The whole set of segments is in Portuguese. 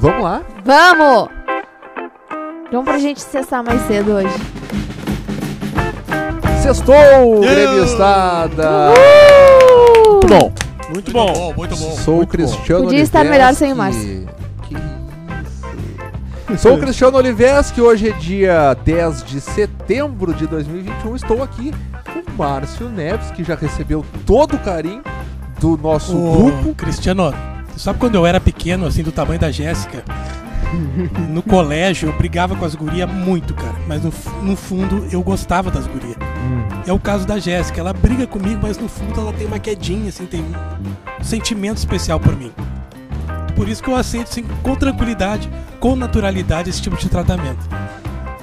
Vamos lá. Vamos! Vamos pra gente cessar mais cedo hoje. Sextou, gremistada! Uh! Muito bom. Muito bom, muito bom. Sou o muito Cristiano Podia estar melhor sem o Márcio. Que isso. Sou o Cristiano Oliveski, hoje é dia 10 de setembro de 2021. Estou aqui com o Márcio Neves, que já recebeu todo o carinho do nosso Ô, grupo. Cristiano, sabe quando eu era pequeno, assim, do tamanho da Jéssica? No colégio eu brigava com as gurias muito, cara. Mas no, no fundo eu gostava das gurias. É o caso da Jéssica. Ela briga comigo, mas no fundo ela tem uma quedinha, assim, tem um sentimento especial por mim. Por isso que eu aceito, assim, com tranquilidade, com naturalidade, esse tipo de tratamento.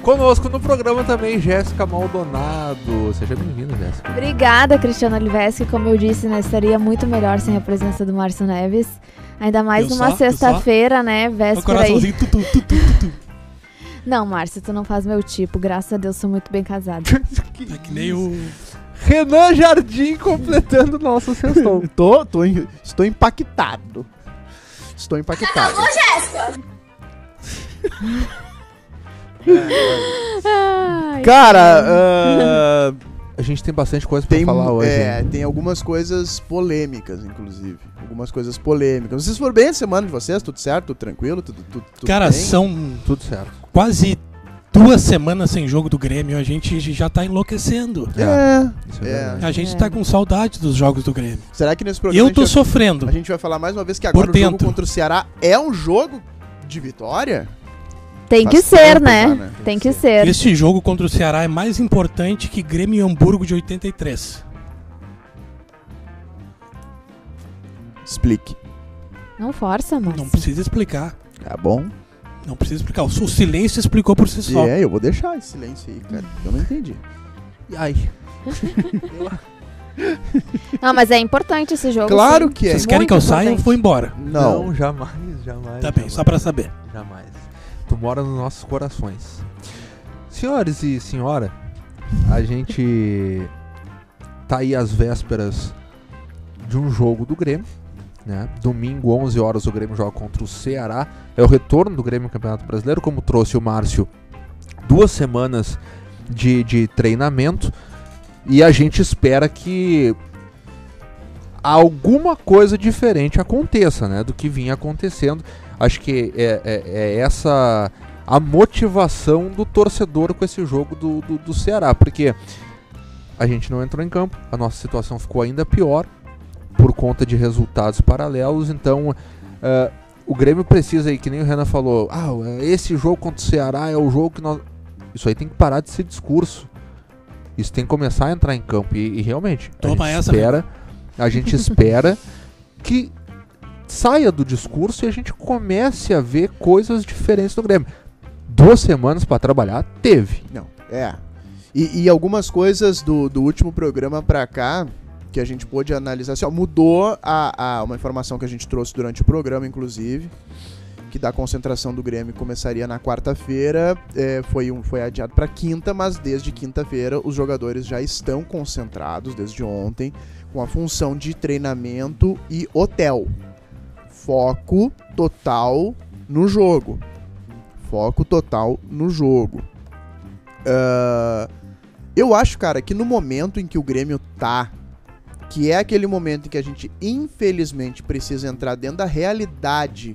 Conosco no programa também, Jéssica Maldonado. Seja bem-vinda, Jéssica. Obrigada, Cristiano Oliveski. Como eu disse, né, estaria muito melhor sem a presença do Márcio Neves. Ainda mais Viu numa sexta-feira, né? Véspera aí. coraçãozinho tu, tu, tu, tu, tu, tu. Não, Márcio, tu não faz meu tipo. Graças a Deus, sou muito bem casada. É que nem o. Renan Jardim completando nosso sextou. Tô, tô, estou impactado. Estou impactado. Ai, Cara, ah, A gente tem bastante coisa pra tem, falar hoje. é, hein? tem algumas coisas polêmicas, inclusive. Algumas coisas polêmicas. Vocês foram bem a semana de vocês? Tudo certo? Tudo tranquilo? Tudo, tudo, tudo Cara, bem? são Tudo certo. quase duas semanas sem jogo do Grêmio. A gente já tá enlouquecendo. É. É, É. verdade. A gente É. tá com saudade dos jogos do Grêmio. Será que nesse programa Eu a, tô gente sofrendo. vai, a gente vai falar mais uma vez que agora Por o jogo contra o Ceará é um jogo de vitória? Tem que ser, né? já, né? Tem que ser. Esse jogo contra o Ceará é mais importante que Grêmio e Hamburgo de 83. Explique. Não força, Márcio. Não precisa explicar. Tá bom? Não precisa explicar. O silêncio explicou por si só. É, eu vou deixar esse silêncio aí, cara. Eu não entendi. Ai. Não, mas é importante esse jogo. Claro sim. que é. Vocês querem Muito que eu saia? Eu importante. vou embora. Não. jamais, jamais. Tá bem, jamais. só pra saber. Jamais. Tu mora nos nossos corações. Senhores e senhora, a gente tá aí às vésperas de um jogo do Grêmio. Né? Domingo, 11 horas, o Grêmio joga contra o Ceará. É o retorno do Grêmio no Campeonato Brasileiro, como trouxe o Márcio. Duas semanas de, de treinamento. E a gente espera que alguma coisa diferente aconteça, né? Do que vinha acontecendo. Acho que é, é- é essa a motivação do torcedor com esse jogo do, do, do Ceará, porque a gente não entrou em campo, a nossa situação ficou ainda pior por conta de resultados paralelos, então eh, o Grêmio precisa aí, que nem o Renan falou, ah, esse jogo contra o Ceará é o jogo que nós. Isso aí tem que parar de ser discurso. Isso tem que começar a entrar em campo. E, e realmente, a Toma gente essa, espera, a gente espera que saia do discurso e a gente comece a ver coisas diferentes no Grêmio. Duas semanas pra trabalhar, teve. Não, é. E, e algumas coisas do, do último programa pra cá que a gente pôde analisar, assim, ó, mudou a, a- uma informação que a gente trouxe durante o programa, inclusive, que da concentração do Grêmio começaria na quarta-feira, é, foi, um, foi adiado pra quinta, mas desde quinta-feira os jogadores já estão concentrados, desde ontem, com a função de treinamento e hotel. Foco total no jogo. Foco total no jogo. Ah, eu acho, cara, que no momento em que o Grêmio tá, que é aquele momento em que a gente infelizmente precisa entrar dentro da realidade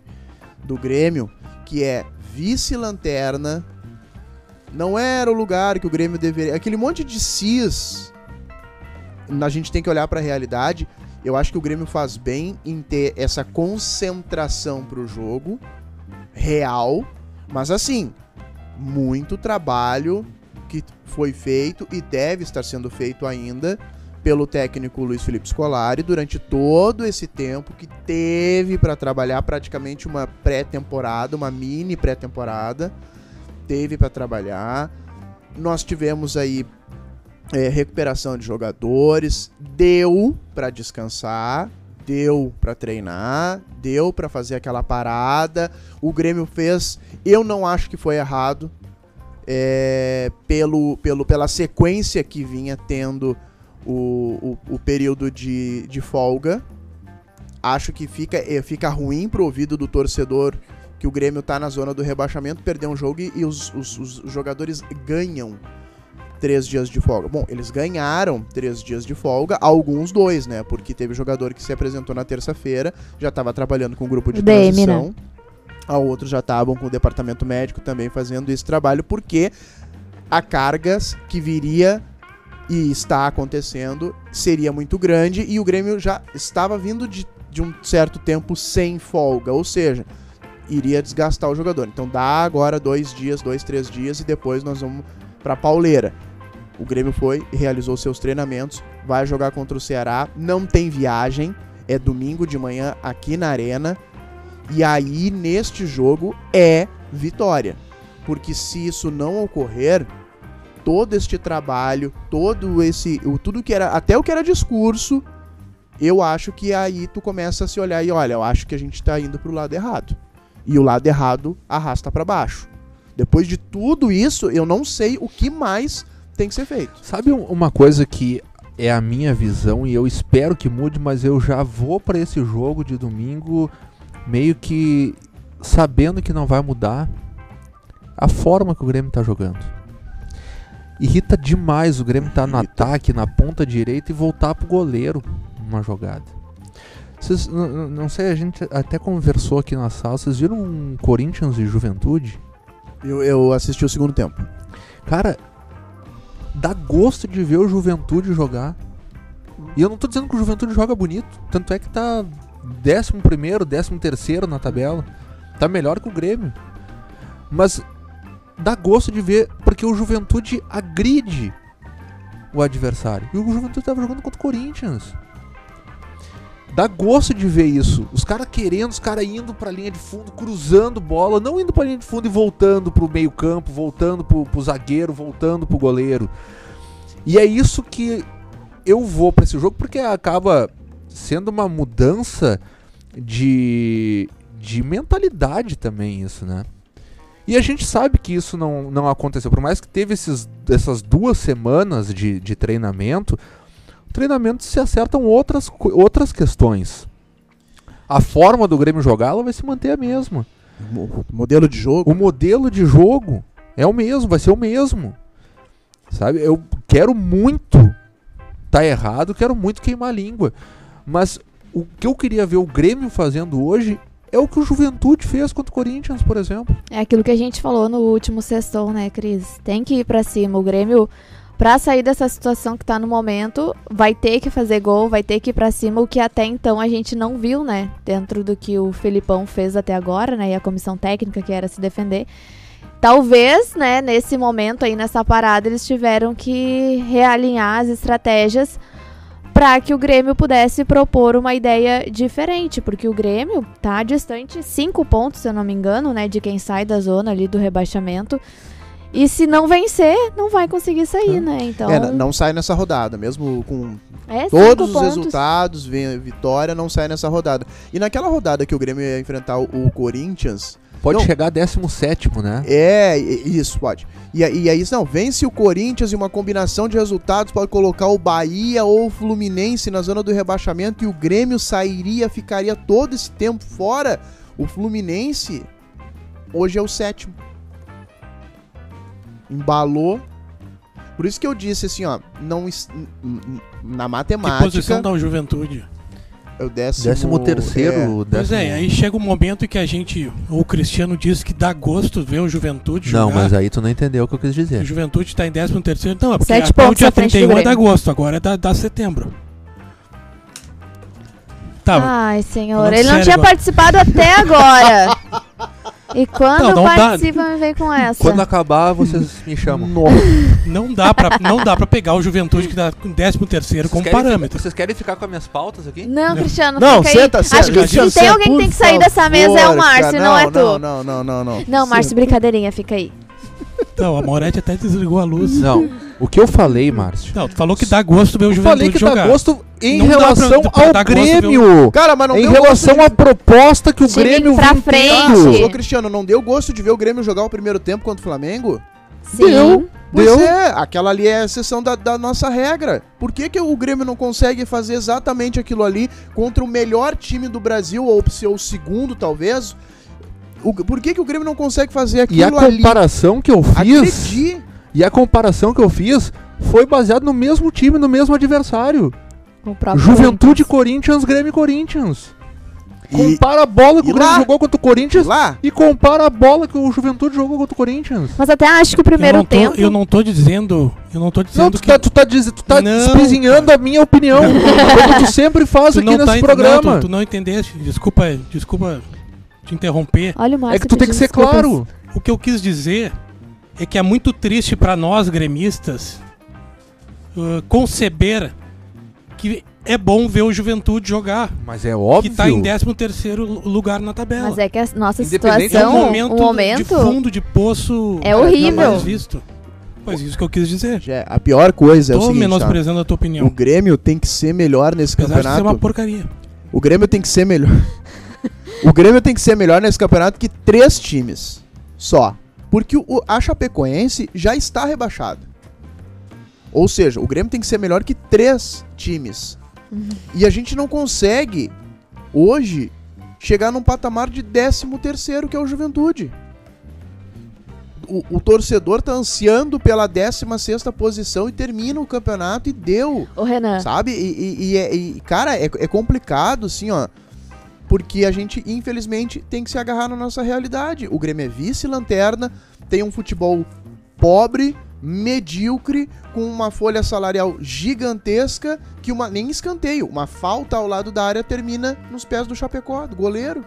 do Grêmio, que é vice-lanterna, não era o lugar que o Grêmio deveria. Aquele monte de cis. A gente tem que olhar pra realidade. Eu acho que o Grêmio faz bem em ter essa concentração pro jogo real, mas assim, muito trabalho que foi feito e deve estar sendo feito ainda pelo técnico Luiz Felipe Scolari durante todo esse tempo que teve para trabalhar praticamente uma pré-temporada, uma mini pré-temporada, teve para trabalhar. Nós tivemos aí é, recuperação de jogadores, deu para descansar, deu para treinar, deu para fazer aquela parada. O Grêmio fez, eu não acho que foi errado, é, pelo, pelo, pela sequência que vinha tendo o, o, o período de, de folga. Acho que fica, é, fica ruim pro ouvido do torcedor que o Grêmio tá na zona do rebaixamento, perdeu um jogo e, e os, os- os jogadores ganham três dias de folga. Bom, eles ganharam três dias de folga, alguns dois, né? Porque teve jogador que se apresentou na terça-feira, já estava trabalhando com o grupo de DM, transição. A outros já estavam com o departamento médico também fazendo esse trabalho, porque a cargas que viria e está acontecendo seria muito grande e o Grêmio já estava vindo de, de um certo tempo sem folga, ou seja, iria desgastar o jogador. Então dá agora dois dias, dois, três dias e depois nós vamos para Pauleira. O Grêmio foi, realizou seus treinamentos, vai jogar contra o Ceará, não tem viagem, é domingo de manhã aqui na Arena. E aí, neste jogo, é vitória. Porque se isso não ocorrer, todo este trabalho, todo esse. O, tudo que era. Até o que era discurso, eu acho que aí tu começa a se olhar e olha, eu acho que a gente tá indo pro lado errado. E o lado errado arrasta para baixo. Depois de tudo isso, eu não sei o que mais tem que ser feito. Sabe um- uma coisa que é a minha visão e eu espero que mude, mas eu já vou pra esse jogo de domingo meio que sabendo que não vai mudar a forma que o Grêmio tá jogando. Irrita demais o Grêmio tá no Irrita. ataque, na ponta direita e voltar pro goleiro uma jogada. Vocês, não sei, a gente até conversou aqui na sala. Vocês viram um Corinthians e Juventude? Eu, eu assisti o segundo tempo. Cara, dá gosto de ver o Juventude jogar. E eu não tô dizendo que o Juventude joga bonito. Tanto é que tá 11 primeiro, 13 terceiro na tabela. Tá melhor que o Grêmio. Mas dá gosto de ver porque o Juventude agride o adversário. E o Juventude tava jogando contra o Corinthians. Dá gosto de ver isso. Os caras querendo, os caras indo pra linha de fundo, cruzando bola, não indo pra linha de fundo e voltando pro meio-campo, voltando pro, pro zagueiro, voltando pro goleiro. E é isso que eu vou pra esse jogo, porque acaba sendo uma mudança de, de mentalidade também, isso, né? E a gente sabe que isso não, não aconteceu. Por mais que teve esses, essas duas semanas de, de treinamento, treinamento se acertam outras, outras questões. A forma do Grêmio jogar ela vai se manter a mesma. Mo- Modelo de jogo. O modelo de jogo é o mesmo, vai ser o mesmo. Sabe? Eu quero muito tá errado, quero muito queimar a língua. Mas o que eu queria ver o Grêmio fazendo hoje é o que o Juventude fez contra o Corinthians, por exemplo. É aquilo que a gente falou no último sextou, né, Cris? Tem que ir pra cima. O Grêmio, pra sair dessa situação que tá no momento, vai ter que fazer gol, vai ter que ir pra cima, o que até então a gente não viu, né? Dentro do que o Felipão fez até agora, né? E a comissão técnica que era se defender. Talvez, né, nesse momento aí, nessa parada, eles tiveram que realinhar as estratégias para que o Grêmio pudesse propor uma ideia diferente, porque o Grêmio tá distante cinco pontos, se eu não me engano, né, de quem sai da zona ali do rebaixamento. E se não vencer, não vai conseguir sair, né? Então, É, não sai nessa rodada, mesmo com é todos os pontos. resultados, vem a vitória, não sai nessa rodada. E naquela rodada que o Grêmio ia enfrentar o, Corinthians, Pode Não. chegar 17, né? é, isso, pode. E, a- e aí, não, vence o Corinthians e uma combinação de resultados pode colocar o Bahia ou o Fluminense na zona do rebaixamento e o Grêmio sairia, ficaria todo esse tempo fora. O Fluminense hoje é o sétimo. Embalou. Por isso que eu disse assim, ó, não na Que matemática posição dá o Juventude? é o décimo, Décimo terceiro, Pois décimo... é, aí chega um momento que a gente, o Cristiano disse que dá gosto ver o Juventude jogar. Não, mas aí tu não entendeu o que eu quis O dizer. Juventude tá em 13 terceiro, não, é porque Sete até o pontos dia à frente do 31 é Grêmio. agosto, agora é da, da setembro. Tá, Ai, senhor, Falando ele não tinha agora. participado até agora. E quando Não, não dá. participa, me vem com essa. Quando acabar, vocês me chamam. não dá pra, não dá pra pegar o Juventude que dá com 13 terceiro como Vocês querem parâmetro. Vocês querem ficar com as minhas pautas aqui? Não, Cristiano, Não, fica aí. senta, senta. Acho que Cristiano, se tem senta, alguém que tem que sair dessa mesa é o favor, Márcio, cara. não, é tu. Não, não, não, não, não. Não, Márcio, brincadeirinha, fica aí. Não, a Moretti até desligou a luz. Não. O que eu falei, Márcio? Não, tu falou que dá gosto ver o Eu Juventude falei que jogar. dá gosto em Não pra- relação pra ao Grêmio. Cara, mas não Em deu relação gosto à proposta que o Time Grêmio pra vem frente. tendo. de... Ô, Cristiano, não deu gosto de ver o Grêmio jogar o primeiro tempo contra o Flamengo? Sim. Deu. Pois Deu. é, aquela ali é a exceção da, da nossa regra. Por que, que o Grêmio não consegue fazer exatamente aquilo ali contra o melhor time do Brasil, ou ser o segundo, talvez? o, por que, que o Grêmio não consegue fazer aquilo E a ali? comparação que eu fiz. Agredi. E a comparação que eu fiz foi baseada no mesmo time, no mesmo adversário. Juventude Corinthians, Grêmio Corinthians. E, Compara a bola que e o Grêmio lá? jogou contra o Corinthians lá, e compara a bola que o Juventude jogou contra o Corinthians. Mas até acho que o eu primeiro não tô, tempo. Eu não tô dizendo. Eu não tô dizendo Não, tu que. tá, tu tá, diz- tu tá Não, desprezinhando a minha opinião, como tu sempre faz tu aqui não nesse tá programa. Não, tu, tu não entendeste. Desculpa, desculpa te interromper. Olha o Márcio é que tu tem que ser desculpas. claro. O que eu quis dizer é que é muito triste pra nós gremistas uh, conceber que é bom ver o Juventude jogar, Mas é óbvio. que tá em 13 terceiro lugar na tabela. Mas é que a nossa É um situação, momento, o momento. de fundo de poço É horrível. jamais visto. Pois isso que eu quis dizer. Já, a pior coisa é o Tô seguinte, tá? menosprezando a tua opinião. O Grêmio tem que ser melhor nesse Apesar de ser campeonato. uma porcaria. O Grêmio tem que ser melhor. o Grêmio tem que ser melhor nesse campeonato que três times só. Porque o, a Chapecoense já está rebaixada. Ou seja, o Grêmio tem que ser melhor que três times. E a gente não consegue, hoje, chegar num patamar de 13 terceiro, que é o Juventude. O, o torcedor tá ansiando pela 16ª posição e termina o campeonato e deu. Ô, Renan, Sabe? E, e- e é- e, cara, é, é complicado, assim, ó. Porque a gente, infelizmente, tem que se agarrar na nossa realidade. O Grêmio é vice-lanterna, tem um futebol pobre, medíocre, com uma folha salarial gigantesca, que uma nem escanteio, uma falta ao lado da área termina nos pés do Chapecó, do goleiro.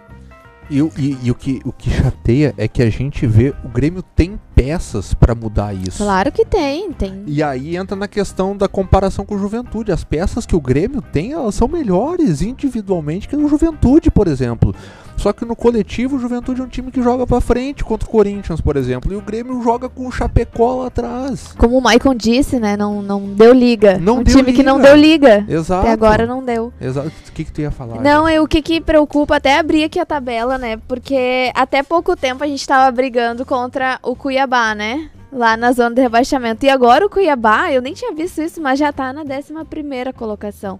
E, o- e- e o, que, o que chateia é que a gente vê o Grêmio tem peças pra mudar isso. claro que tem, tem. E aí entra na questão da comparação com o Juventude. As peças que o Grêmio tem, elas são melhores individualmente que o Juventude, por exemplo. Só que no coletivo, o Juventude é um time que joga pra frente contra o Corinthians, por exemplo. E o Grêmio joga com o Chapecó lá atrás. Como o Maicon disse, né? Não, não deu liga. Não um deu time que não liga. deu liga. Exato. Até agora não deu. Exato. O que, que tu ia falar? Não, é o que, que preocupa, até abrir aqui a tabela, né? Porque até pouco tempo a gente tava brigando contra o Cuiabá, né? Lá na zona de rebaixamento. E agora o Cuiabá, eu nem tinha visto isso, mas já tá na 11 primeira colocação.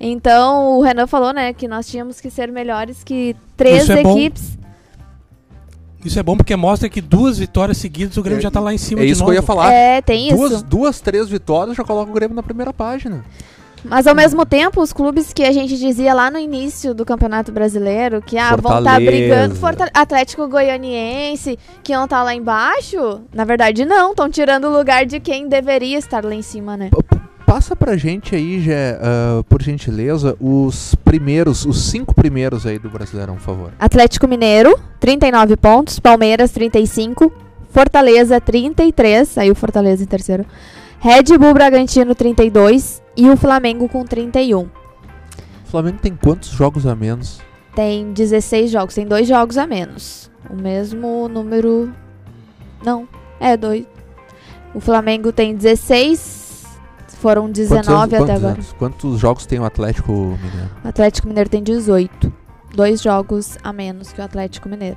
Então, o Renan falou, né, que nós tínhamos que ser melhores que três Isso é bom. equipes. Isso é bom porque mostra que duas vitórias seguidas o Grêmio É- já tá lá em cima É de isso que novo. eu ia falar. É, tem Duas, isso. duas, três vitórias já coloca o Grêmio na primeira página. Mas ao mesmo tempo, os clubes que a gente dizia lá no início do Campeonato Brasileiro que ah, vão estar Fortaleza. brigando, Forta- Atlético Goianiense, que iam estar lá embaixo, na verdade não, estão tirando o lugar de quem deveria estar lá em cima, né? Passa pra gente aí, Gé, ah, por gentileza, os primeiros, os cinco primeiros aí do Brasileirão, por favor. Atlético Mineiro, 39 pontos, Palmeiras 35, Fortaleza 33, aí o Fortaleza em terceiro. Red Bull Bragantino 32 e o Flamengo com 31. O Flamengo tem quantos jogos a menos? Tem 16 jogos, tem dois jogos a menos. O mesmo número. Não, é dois. O Flamengo tem 16. Foram 19 Quantos anos- até quantos agora. anos? Quantos jogos tem o Atlético Mineiro? O Atlético Mineiro tem 18. Dois jogos a menos que o Atlético Mineiro.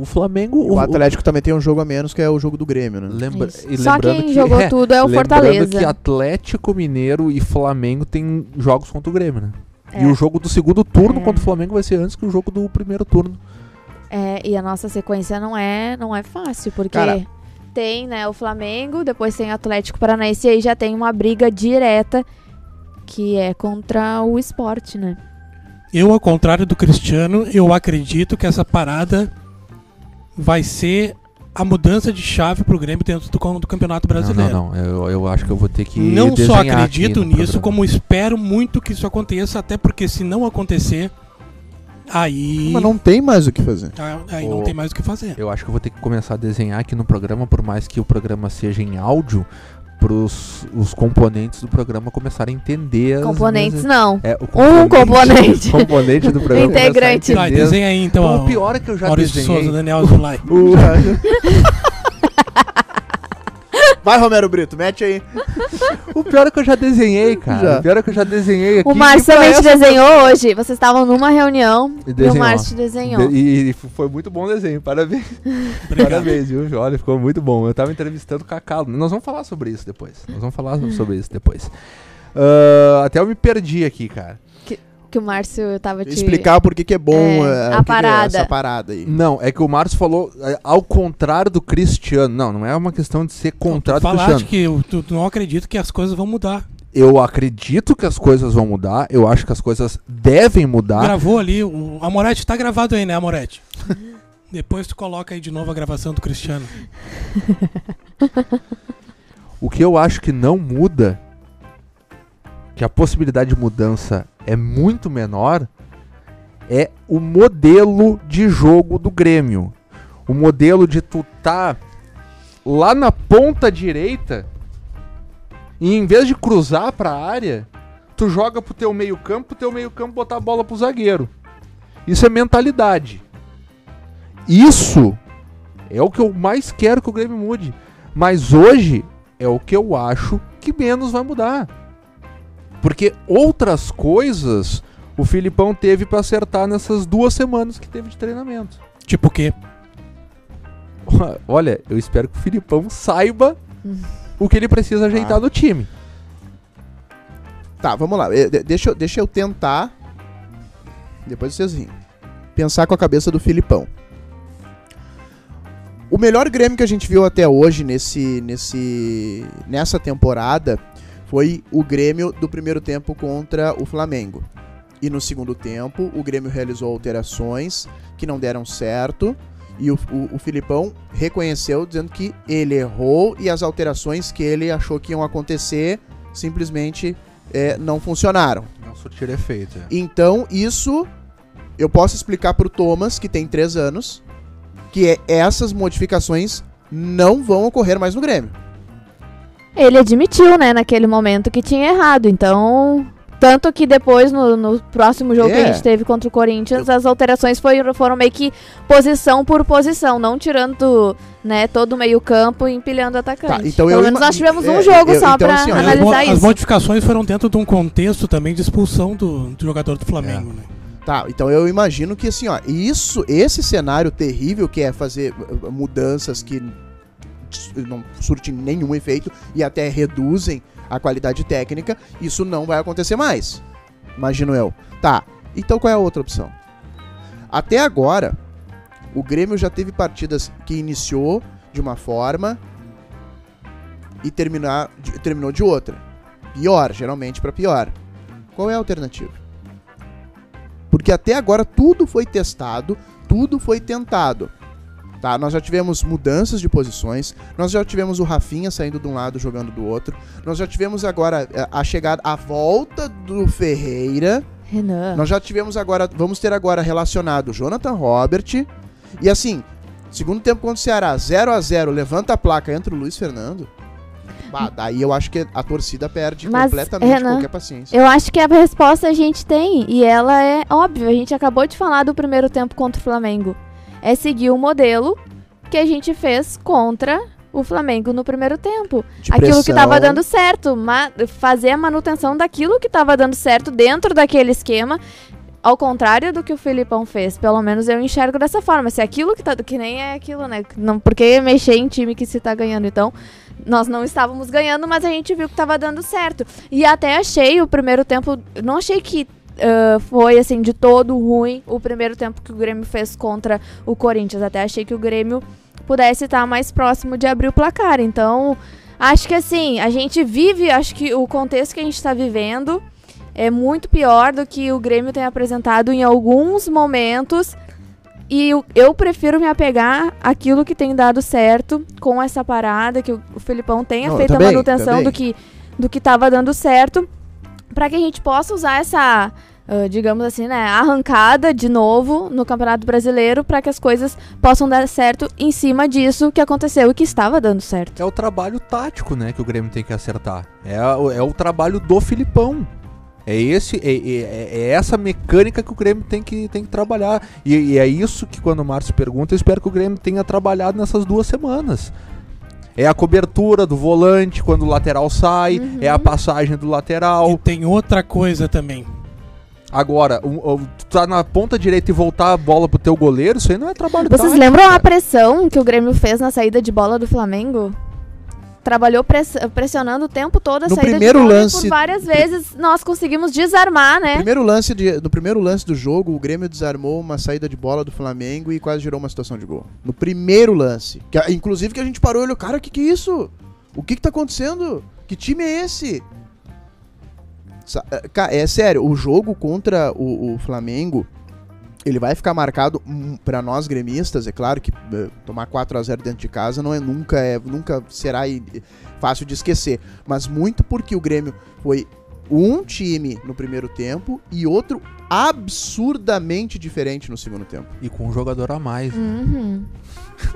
O Flamengo. O Atlético também tem um jogo a menos, que é o jogo do Grêmio, né? Lembra, e Só quem que, jogou é, tudo é o lembrando Fortaleza. que Atlético Mineiro e Flamengo tem jogos contra o Grêmio, né? É. E o jogo do segundo turno É. contra o Flamengo vai ser antes que o jogo do primeiro turno. É, e a nossa sequência não é, não é fácil, porque Cara. Tem, né, o Flamengo, depois tem o Atlético Paranaense e aí já tem uma briga direta que é contra o esporte, né? Eu, ao contrário do Cristiano, eu acredito que essa parada vai ser a mudança de chave pro Grêmio dentro do, do Campeonato Brasileiro. Não, não, não. Eu, eu acho que eu vou ter que. Não só acredito nisso, programa. como espero muito que isso aconteça, até porque se não acontecer, aí. Mas não tem mais o que fazer. Aí Ô, não tem mais o que fazer. Eu acho que eu vou ter que começar a desenhar aqui no programa, por mais que o programa seja em áudio, pros os componentes do programa começarem a entender. as Componentes minhas- não. É, o Um componente. o componente do programa. Integrante. Tá, desenha aí então. O pior é que eu já Maurício de desenhei. Souza, Daniel Azulay. O- Vai, Romero Brito, mete aí. O pior é que eu já desenhei, cara. Já. O pior é que eu já desenhei aqui. O Márcio também te desenhou hoje. Vocês estavam numa reunião E e, o. Márcio te desenhou. De- E, e foi muito bom o desenho, parabéns. Obrigado. Parabéns, viu? Olha, ficou muito bom. Eu tava entrevistando o Cacau. Nós vamos falar sobre isso depois. Nós vamos falar sobre isso depois. Ah, até eu me perdi aqui, cara. Que- o Márcio tava te... Explicar por que que é bom É, eh, a que é parada. essa parada aí. Não, é que o Márcio falou é, ao contrário do Cristiano. Não, não é uma questão de ser contrário tu do falaste Cristiano. que eu, tu, tu não acredito que as coisas vão mudar. Eu acredito que as coisas vão mudar. Eu acho que as coisas devem mudar. Gravou ali, o Amorete tá gravado aí, né, Amorete? Depois tu coloca aí de novo a gravação do Cristiano. O que eu acho que não muda, que a possibilidade de mudança é muito menor, é o modelo de jogo do Grêmio. O modelo de tu tá lá na ponta direita e em vez de cruzar pra área, tu joga pro teu meio-campo, teu meio-campo botar a bola pro zagueiro. Isso é mentalidade. Isso é o que eu mais quero que o Grêmio mude. Mas hoje é o que eu acho que menos vai mudar. Porque outras coisas o Filipão teve pra acertar nessas duas semanas que teve de treinamento. Tipo o quê? Olha, eu espero que o Filipão saiba o que ele precisa ajeitar Ah. no time. Tá, vamos lá. Eh, de- Deixa, eu- deixa eu tentar. Depois vocês riem. Pensar com a cabeça do Filipão. O melhor Grêmio que a gente viu até hoje nesse, nesse, nessa temporada foi o Grêmio do primeiro tempo contra o Flamengo. E no segundo tempo, o Grêmio realizou alterações que não deram certo. E o, o, o Filipão reconheceu, dizendo que ele errou e as alterações que ele achou que iam acontecer simplesmente é, não funcionaram. Não surtir efeito. é. Então, isso eu posso explicar pro Thomas, que tem 3 anos, que é, essas modificações não vão ocorrer mais no Grêmio. Ele admitiu, né, naquele momento que tinha errado. Então, tanto que depois, no, no próximo jogo que É. a gente teve contra o Corinthians, as alterações foi- foram meio que posição por posição, não tirando, né, todo o meio campo e empilhando o atacante. Tá, então Pelo menos nós tivemos um é, jogo eu- só então, pra assim, As analisar as isso. modificações foram dentro de um contexto também de expulsão do, do jogador do Flamengo, né? Tá, então eu imagino que assim, ó, isso, esse cenário terrível que é fazer uh, mudanças que não surtem nenhum efeito e até reduzem a qualidade técnica, isso não vai acontecer mais. Imagino eu. Tá, então qual é a outra opção? Até agora, o Grêmio já teve partidas que iniciou de uma forma e terminar, de- terminou de outra. Pior, geralmente pra pior. Qual é a alternativa? Porque até agora tudo foi testado, tudo foi tentado. Tá, nós já tivemos mudanças de posições, nós já tivemos o Rafinha saindo de um lado jogando do outro, nós já tivemos agora eh, a chegada, a volta do Ferreira, Renan. nós já tivemos agora, vamos ter agora relacionado o Jonathan Robert, e assim, segundo tempo contra o Ceará, 0 a 0 levanta a placa, entra o Luiz Fernando. Bah, daí eu acho que a torcida perde Mas, completamente Renan, qualquer paciência. Eu acho que a resposta a gente tem, e ela é óbvia. A gente acabou de falar do primeiro tempo contra o Flamengo. É seguir o modelo que a gente fez contra o Flamengo no primeiro tempo. De aquilo que pressão. estava dando certo, fazer a manutenção daquilo que estava dando certo dentro daquele esquema. Ao contrário do que o Filipão fez, pelo menos eu enxergo dessa forma. Se aquilo que tá. Que nem é aquilo, né? Não, porque mexer em time que se tá ganhando. Então, nós não estávamos ganhando, mas a gente viu que tava dando certo. E até achei o primeiro tempo. Não achei que ah, foi assim de todo ruim o primeiro tempo que o Grêmio fez contra o Corinthians. Até achei que o Grêmio pudesse estar mais próximo de abrir o placar. Então, acho que assim, a gente vive, acho que o contexto que a gente está vivendo é muito pior do que o Grêmio tem apresentado em alguns momentos. E eu, eu prefiro me apegar àquilo que tem dado certo com essa parada, que o, o Felipão tenha Não, feito também, a manutenção também. do que do que estava dando certo, para que a gente possa usar essa, ah, digamos assim, né, arrancada de novo no Campeonato Brasileiro, para que as coisas possam dar certo em cima disso que aconteceu e que estava dando certo. É o trabalho tático, né, que o Grêmio tem que acertar. É, é o trabalho do Filipão. É, esse, é, é- é essa mecânica que o Grêmio tem que, tem que trabalhar. E, e é isso que quando o Márcio pergunta, eu espero que o Grêmio tenha trabalhado nessas duas semanas. É a cobertura do volante quando o lateral sai, Uhum. é a passagem do lateral. E tem outra coisa também. Agora, o- tu tá na ponta direita e voltar a bola pro teu goleiro, isso aí não é trabalho Vocês lembram a cara. pressão que o Grêmio fez na saída de bola do Flamengo? trabalhou press- pressionando o tempo todo a No saída primeiro de bola lance- por várias vezes nós conseguimos desarmar, né? Primeiro lance de, no primeiro lance do jogo, o Grêmio desarmou uma saída de bola do Flamengo e quase gerou uma situação de gol. No primeiro lance. Que, a- inclusive que a gente parou e olhou, cara, o que, que é isso? O que, que tá acontecendo? Que time é esse? Sa- é, sério, o jogo contra o, o Flamengo, ele vai ficar marcado hum, pra nós gremistas, é claro que eh, tomar 4 a 0 dentro de casa não é nunca é nunca será i- fácil de esquecer, mas muito porque o Grêmio foi um time no primeiro tempo e outro absurdamente diferente no segundo tempo. E com um jogador a mais. Uhum.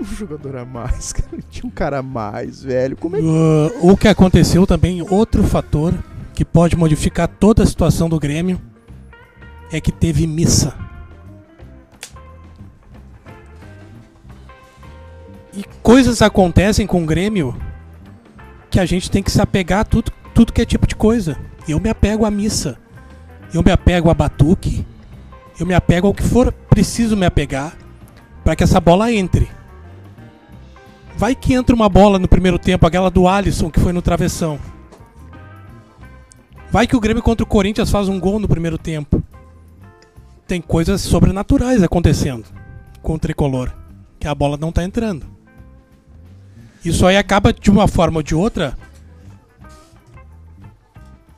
Um jogador a mais, cara. Tinha um cara a mais, velho. Como é que... Uh, o que aconteceu também, outro fator que pode modificar toda a situação do Grêmio é que teve missa. E coisas acontecem com o Grêmio que a gente tem que se apegar a tudo, tudo que é tipo de coisa. Eu me apego à missa. Eu me apego a batuque. Eu me apego ao que for preciso me apegar para que essa bola entre. Vai que entra uma bola no primeiro tempo, aquela do Alisson que foi no travessão. Vai que o Grêmio contra o Corinthians faz um gol no primeiro tempo. Tem coisas sobrenaturais acontecendo com o tricolor, que a bola não tá entrando. Isso aí acaba de uma forma ou de outra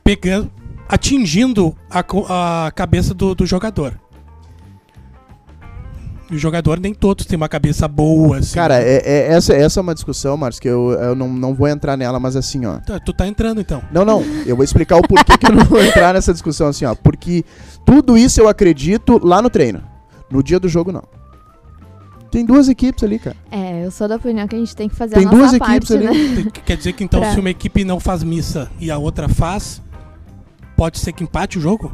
pegando, atingindo a, a cabeça do, do jogador. E o jogador nem todos têm uma cabeça boa, assim. Cara, é, é- essa, essa é uma discussão, Marcos, que eu, eu não, não vou entrar nela, mas assim, ó. Tá, Tu tá entrando então. Não, não. Eu vou explicar o porquê que eu não vou entrar nessa discussão assim, ó. Porque tudo isso eu acredito lá no treino. No dia do jogo, não. Tem duas equipes ali, cara. É, eu sou da opinião que a gente tem que fazer Tem a nossa duas parte, equipes ali. né? Tem- Quer dizer que então Pra- se uma equipe não faz missa e a outra faz, pode ser que empate o jogo?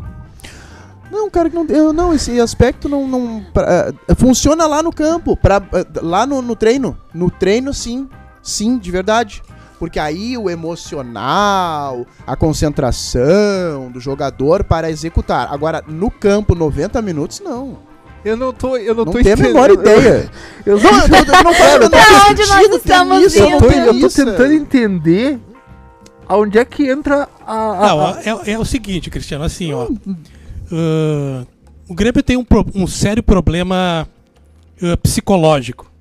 Não, cara, que não, eu, não esse aspecto não, não pra- eh, funciona lá no campo, pra, eh, lá no, no treino. No treino, sim, sim, de verdade. Porque aí o emocional, a concentração do jogador para executar. Agora, no campo, 90 minutos, não. Eu não tô, eu não, Não tô tem a entendendo. menor ideia. Eu, Não, eu, eu não Pra onde nós estamos eu, indo? tô, eu tô tentando entender aonde é que entra a. a- Não, a- é, é o seguinte, Cristiano, assim, ó. Ah, o Grêmio tem um, um sério problema ah, psicológico,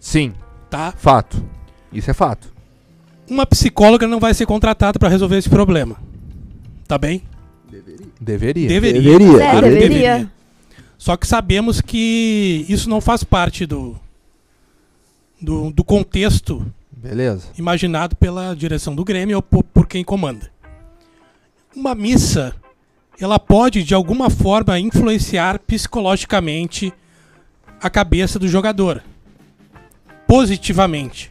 Sim, tá? fato. Isso é fato. Uma psicóloga não vai ser contratada pra resolver esse problema. Tá bem? Deveria. Deveria. Deveria. É, Claro que deveria. Só que sabemos que isso não faz parte do, do, do contexto Beleza. imaginado pela direção do Grêmio ou por, por quem comanda. Uma missa, ela pode de alguma forma influenciar psicologicamente a cabeça do jogador, positivamente.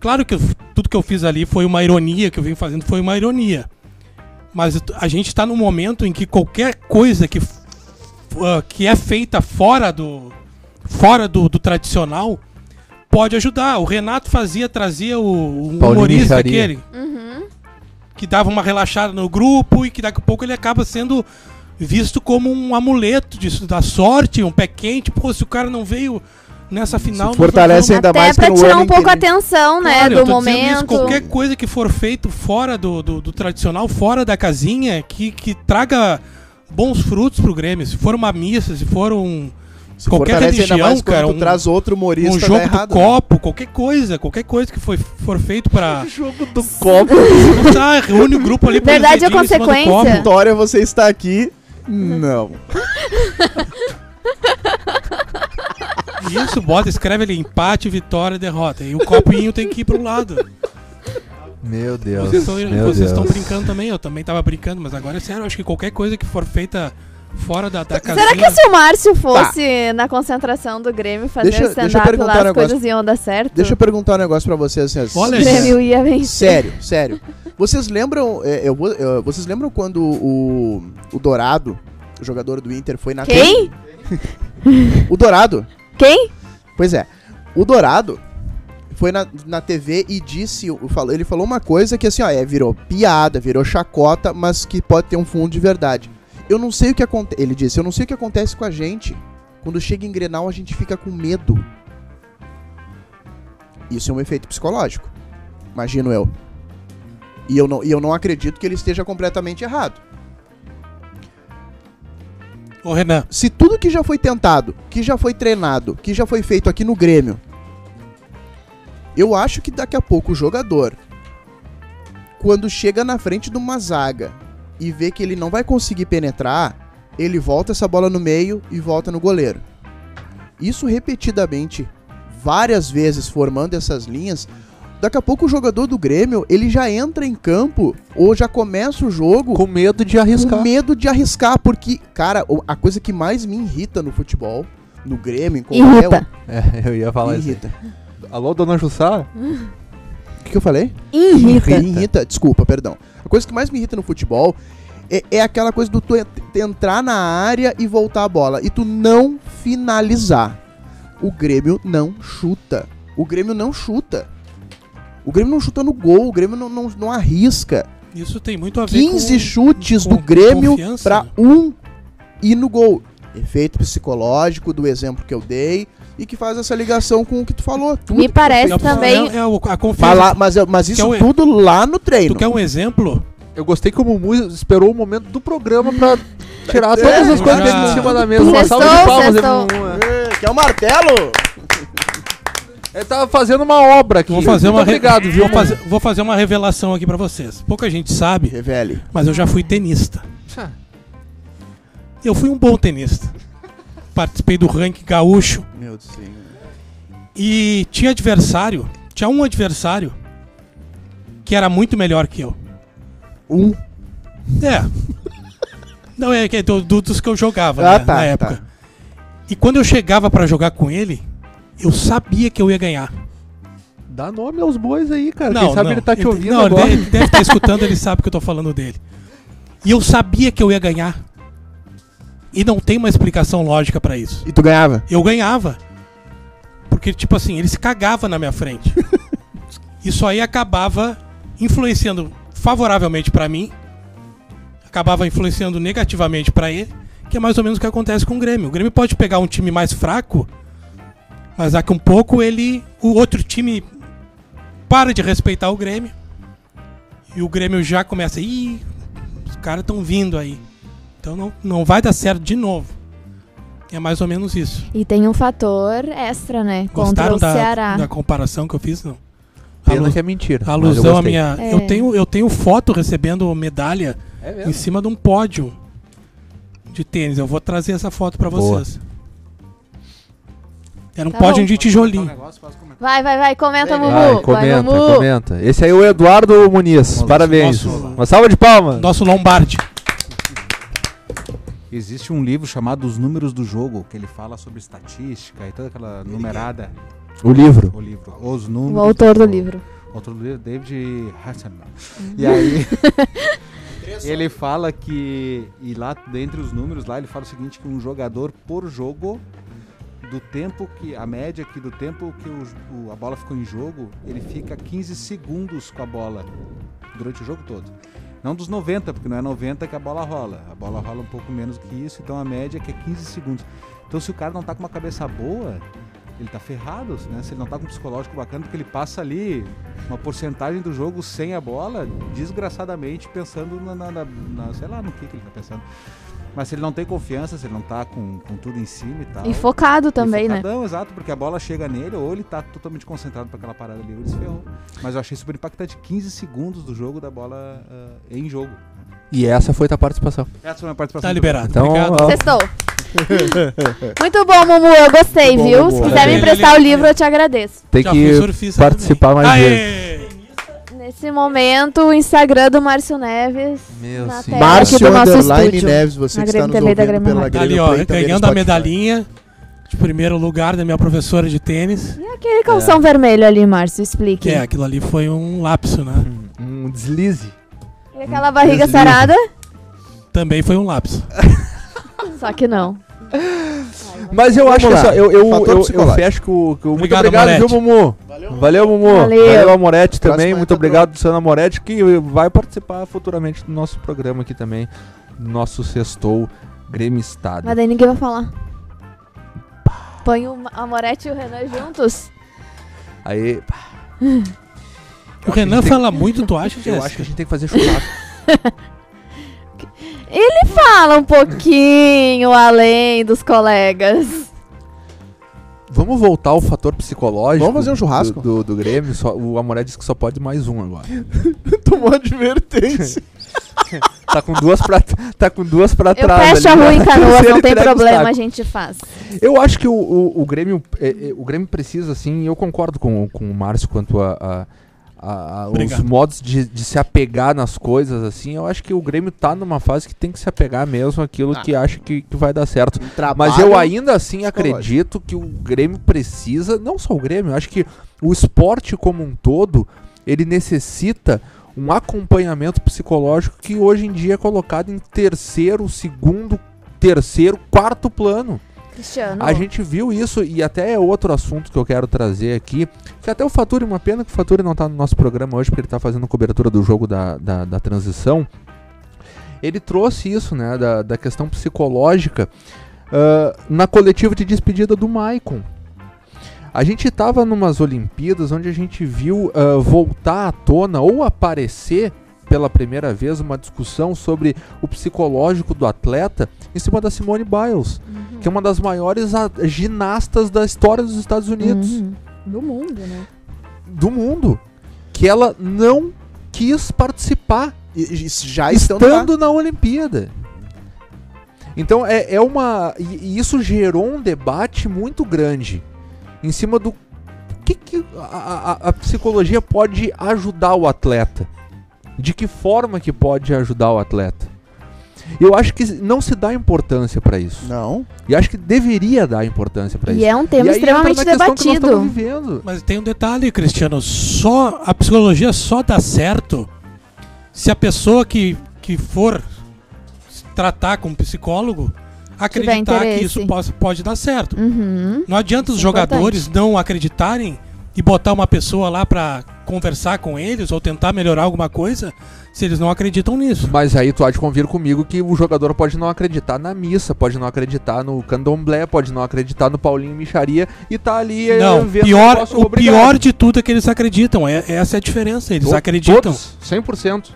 Claro que eu- tudo que eu fiz ali foi uma ironia, que eu vim fazendo foi uma ironia. Mas a gente está num momento em que qualquer coisa que, ah, que é feita fora do fora do, do tradicional pode ajudar. O Renato fazia, trazia o, o Paulinho humorista aquele Uhum. Que dava uma relaxada no grupo e que daqui a pouco ele acaba sendo visto como um amuleto disso, da sorte, um pé quente. Pô, se o cara não veio nessa final... não fortalece ainda Até mais pra tirar um pouco a atenção, né, Claro, eu do tô dizendo isso, momento. qualquer coisa que for feito fora do, do, do tradicional, fora da casinha, que, que traga bons frutos pro Grêmio. Se for uma missa, se for um, Se qualquer religião, cara, um- traz outro humorista, um jogo errado, do né? copo, qualquer coisa, qualquer coisa que foi, for feito pra... Jogo do copo. tá, reúne o grupo ali... os Verdade do consequência? copo. Vitória, você está aqui? Não. Isso, bota, escreve ali, empate, vitória, derrota. E o copinho tem que ir para um lado. Meu Deus. Vocês estão brincando também, eu também tava brincando, mas agora é sério, eu acho que qualquer coisa que for feita fora da, da casinha... Será que se o Márcio fosse na concentração do Grêmio fazer Deixa- eu stand-up lá, um as negócio. coisas iam dar certo? Deixa eu perguntar um negócio pra vocês. Assim, Olha, o Grêmio ia vencer. Sério, sério. Vocês lembram. é, eu vou- eu- vocês lembram quando o, o Dourado, o jogador do Inter, foi na Quem? O Dourado. Quem? Pois é. O Dourado foi na, na TV e disse. o- falou- Ele falou uma coisa que assim, ó, é, virou piada, virou chacota, mas que pode ter um fundo de verdade. Eu não sei o que acontece. Ele disse, eu não sei o que acontece com a gente. Quando chega em Grenal, a gente fica com medo. Isso é um efeito psicológico. Imagino eu. E eu não, e eu não acredito que ele esteja completamente errado. Ô, Renan, Se tudo que já foi tentado, que já foi treinado, que já foi feito aqui no Grêmio, eu acho que daqui a pouco o jogador, quando chega na frente de uma zaga e vê que ele não vai conseguir penetrar, ele volta essa bola no meio e volta no goleiro. Isso repetidamente, várias vezes formando essas linhas, daqui a pouco o jogador do Grêmio, ele já entra em campo ou já começa o jogo Com medo de arriscar. com medo de arriscar, porque, cara, a coisa que mais me irrita no futebol, no Grêmio, em qualquer Irrita. É, eu ia falar me isso. irrita. Alô, dona Jussara? O que, que eu falei? Irrita. Me irrita, desculpa, perdão. A coisa que mais me irrita no futebol é, é aquela coisa do tu en- entrar na área e voltar a bola e tu não finalizar. O Grêmio não chuta. O Grêmio não chuta. O Grêmio não chuta no gol, o Grêmio não, não, não arrisca. isso tem muito a ver 15 com... chutes com- do Grêmio pra né? um ir no gol. Efeito psicológico do exemplo que eu dei e que faz essa ligação com o que tu falou. Tudo Me que parece também- é, é a confiança. Falar, mas, mas isso um- tudo lá no treino. Tu quer um exemplo? Eu gostei que o Mumu esperou o momento do programa pra tirar É, todas as coisas dele de cima da mesa. Uma salva de palmas Mumu. é. Quer o martelo? Ele tava fazendo uma obra aqui. Vou fazer uma Muito re- obrigado, viu? Vou fazer, vou fazer uma revelação aqui pra vocês. Pouca gente sabe, Revele. mas eu já fui tenista. Eu fui um bom tenista. Participei do ranking gaúcho Meu Deus do céu. e tinha adversário, tinha um adversário que era muito melhor que eu. Um. É. Não é que é do, do- dos que eu jogava Ah, né, tá, na tá. época. E quando eu chegava pra jogar com ele, eu sabia que eu ia ganhar. Dá nome aos bois aí, cara. Não, Quem sabe não. ele tá te ouvindo não, agora. Ele deve estar escutando, ele sabe que eu tô falando dele. E eu sabia que eu ia ganhar. E não tem uma explicação lógica pra isso. E tu ganhava? Eu ganhava. Porque, tipo assim, ele se cagava na minha frente. Isso aí acabava influenciando favoravelmente pra mim, acabava influenciando negativamente pra ele, que é mais ou menos o que acontece com o Grêmio. O Grêmio pode pegar um time mais fraco, mas daqui um pouco ele, o outro time para de respeitar o Grêmio. E o Grêmio já começa, ih, os caras estão vindo aí. Então não, não vai dar certo de novo. É mais ou menos isso. E tem um fator extra, né? Contra Gostaram o da, Ceará. da comparação que eu fiz? Não. Pena Alu- que é mentira. alusão à minha. É. Eu, tenho, eu tenho foto recebendo medalha É em cima de um pódio de tênis. Eu vou trazer essa foto pra Boa. vocês. Era um Tá pódio bom. de tijolinho. Vai, vai, vai, comenta, Mumu. Vai, vai, comenta, Mumu. comenta. Esse aí é o Eduardo Muniz. Nosso- Parabéns. nosso- Uma salva de palmas. Nosso Lombardi. Existe um livro chamado Os Números do Jogo, que ele fala sobre estatística e toda aquela numerada. O livro. O livro. Os números. O autor do livro. O autor do livro, David Hasselman. E aí. ele fala que. E lá, dentre os números, lá ele fala o seguinte: que um jogador por jogo. Do tempo que. A média que do tempo que o- o- a bola ficou em jogo, ele fica 15 segundos com a bola. Durante o jogo todo. Não dos 90, porque não é 90 que a bola rola. A bola rola um pouco menos que isso, então a média é que é 15 segundos. Então se o cara não tá com uma cabeça boa, ele tá ferrado, né? Se ele não tá com um psicológico bacana, porque ele passa ali uma porcentagem do jogo sem a bola, desgraçadamente pensando na, na- na- sei lá no que, que ele tá pensando. Mas se ele não tem confiança, se ele não tá com, com tudo em cima e tal. E focado e também, né? focadão, exato, porque a bola chega nele, ou ele tá totalmente concentrado pra aquela parada ali, ou ele se ferrou. Mas eu achei super impactante 15 segundos do jogo da bola ah, em jogo. E essa foi tua participação. Essa foi a minha participação. Tá liberado. Então, Obrigado. Sextou. Muito bom, Mumu. Eu gostei, Muito bom, viu? muito Se bom. quiser me emprestar o livro, eu te agradeço. tem que surfista participar também. mais Aê! Nesse momento, o Instagram do Márcio Neves. Meu Na senhor. tela aqui Márcio do nosso Underline estúdio. Neves, você Na que está Grêmio nos TV da ouvindo Grêmio pela. Tá ali, Grêmio ó, Play, no ganhando a medalhinha de primeiro lugar da minha professora de tênis. E aquele calção vermelho ali, Márcio? Explique. É, aquilo ali foi um lapso, né? Um deslize. E aquela barriga Deslize. sarada? Também foi um lapso. Só que não. Mas eu Vamos acho que lá. só, eu, eu, Fator eu, eu psicológico. fecho com, com muito Obrigado, obrigado, viu. Mumu? Valeu, Mumu. Valeu. Valeu, Próximo também. Muito entra obrigado, Luciano Amoretti, que vai participar futuramente do nosso programa aqui também. Nosso Sextou Grêmio Estado. Mas daí ninguém vai falar. Põe o Ma- a Moretti e o Renan juntos. Aí, pá, O Renan fala muito, tu acha, eu acho que a gente tem que fazer churrasco. Ele fala um pouquinho além dos colegas. Vamos voltar ao fator psicológico. Vamos fazer um churrasco? Do, do, do Grêmio. Só- o Amoré disse que só pode mais um agora. Tomou advertência. Tá com duas pra, tá com duas pra Eu trás. fecho a rua né? em canoas, Se ele não tem problema, a gente faz. Eu acho que o, o, o Grêmio é, é, o Grêmio precisa, assim, eu concordo com, com o Márcio quanto a, a- a- a- os modos de, de se apegar nas coisas, assim. Eu acho que o Grêmio tá numa fase que tem que se apegar mesmo àquilo Ah. que acha que, que vai dar certo. Um trabalho Mas eu ainda assim acredito que o Grêmio precisa, não só o Grêmio, eu acho que o esporte como um todo, ele necessita um acompanhamento psicológico que hoje em dia é colocado em terceiro, segundo, terceiro, quarto plano. Cristiano. A gente viu isso e até é outro assunto que eu quero trazer aqui, que até o Faturi, uma pena que o Faturi não tá no nosso programa hoje porque ele tá fazendo cobertura do jogo da, da, da transição. Ele trouxe isso, né, da, da questão psicológica ah, na coletiva de despedida do Maicon. A gente tava numas Olimpíadas onde a gente viu ah, voltar à tona ou aparecer pela primeira vez uma discussão sobre o psicológico do atleta em cima da Simone Biles Uhum. que é uma das maiores ginastas da história dos Estados Unidos, Uhum. Do mundo, né? do mundo, que ela não quis participar, E, já lá. estando na Olimpíada. Então é, é uma. E, e isso gerou um debate muito grande em cima do que, que a, a- a psicologia pode ajudar o atleta. De que forma que pode ajudar o atleta. Eu acho que não se dá importância para isso. Não. E acho que deveria dar importância para isso. E é um tema E aí extremamente entra na questão que nós estamos debatido. vivendo. Mas tem um detalhe, Cristiano. Só a psicologia só dá certo se a pessoa que, que for se tratar com um psicólogo acreditar que isso pode, pode dar certo. Uhum. Não adianta os é jogadores não acreditarem e botar uma pessoa lá pra conversar com eles ou tentar melhorar alguma coisa se eles não acreditam nisso. Mas aí tu há de convir comigo que o jogador pode não acreditar na missa, pode não acreditar no candomblé, pode não acreditar no Paulinho Micharia e tá ali eh, Não, vendo pior, o pior de tudo é que eles acreditam. É, essa é a diferença. Eles To- acreditam. Todos, 100%.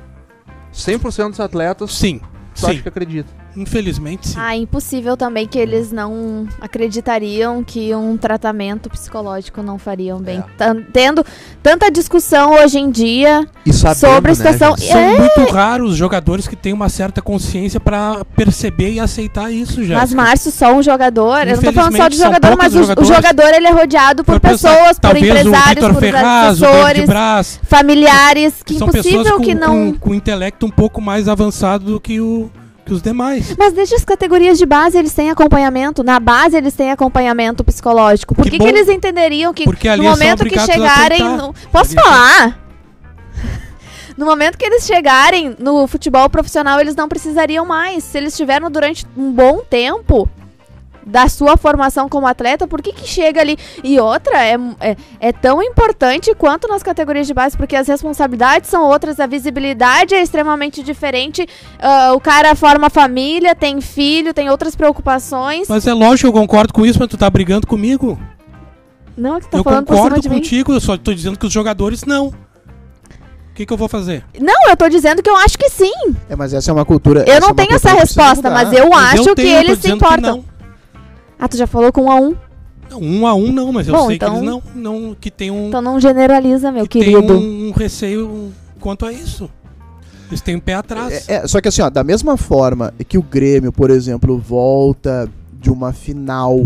100% dos atletas Sim, tu acha sim. que acredita. Infelizmente, sim. Ah, impossível também que eles não acreditariam que um tratamento psicológico não fariam bem. É. Tendo tanta discussão hoje em dia sabendo, sobre a né, situação. gente? São É, muito raros os jogadores que têm uma certa consciência pra perceber e aceitar isso já. mas Márcio, só um jogador. Eu não tô falando só de jogador, mas o, jogador ele é rodeado por pessoas, por empresários, por Ferraz, assessores, familiares, que impossível com, que não. com, com intelecto um pouco mais avançado do que, o, que os demais. Mas desde as categorias de base eles têm acompanhamento. Na base eles têm acompanhamento psicológico. Por Que que, que eles entenderiam que no são momento que chegarem. no- Posso falar? No momento que eles chegarem no futebol profissional, eles não precisariam mais. Se eles tiveram durante um bom tempo da sua formação como atleta, por que, que chega ali? E outra, é, é, é tão importante quanto nas categorias de base, porque as responsabilidades são outras, a visibilidade é extremamente diferente. ah, o cara forma família, tem filho, tem outras preocupações. Mas é lógico, eu concordo com isso, mas tu tá brigando comigo. Não é que tá eu falando por cima concordo de mim. contigo, eu só tô dizendo que os jogadores não. O que, que eu vou fazer? Não, eu tô dizendo que eu acho que sim. É, mas essa é uma cultura. Eu é não tenho essa que resposta, mas eu Mas acho eu que tenho, eu tô eles se que importam. Ah, tu já falou com um a um? Não, Um a um não, mas eu Bom, sei então- que eles não, não que tem um, Então não generaliza, meu que tem querido. um, um receio quanto a isso. Eles têm um pé atrás. É, é, só que assim, ó, da mesma forma que o Grêmio, por exemplo, volta de uma final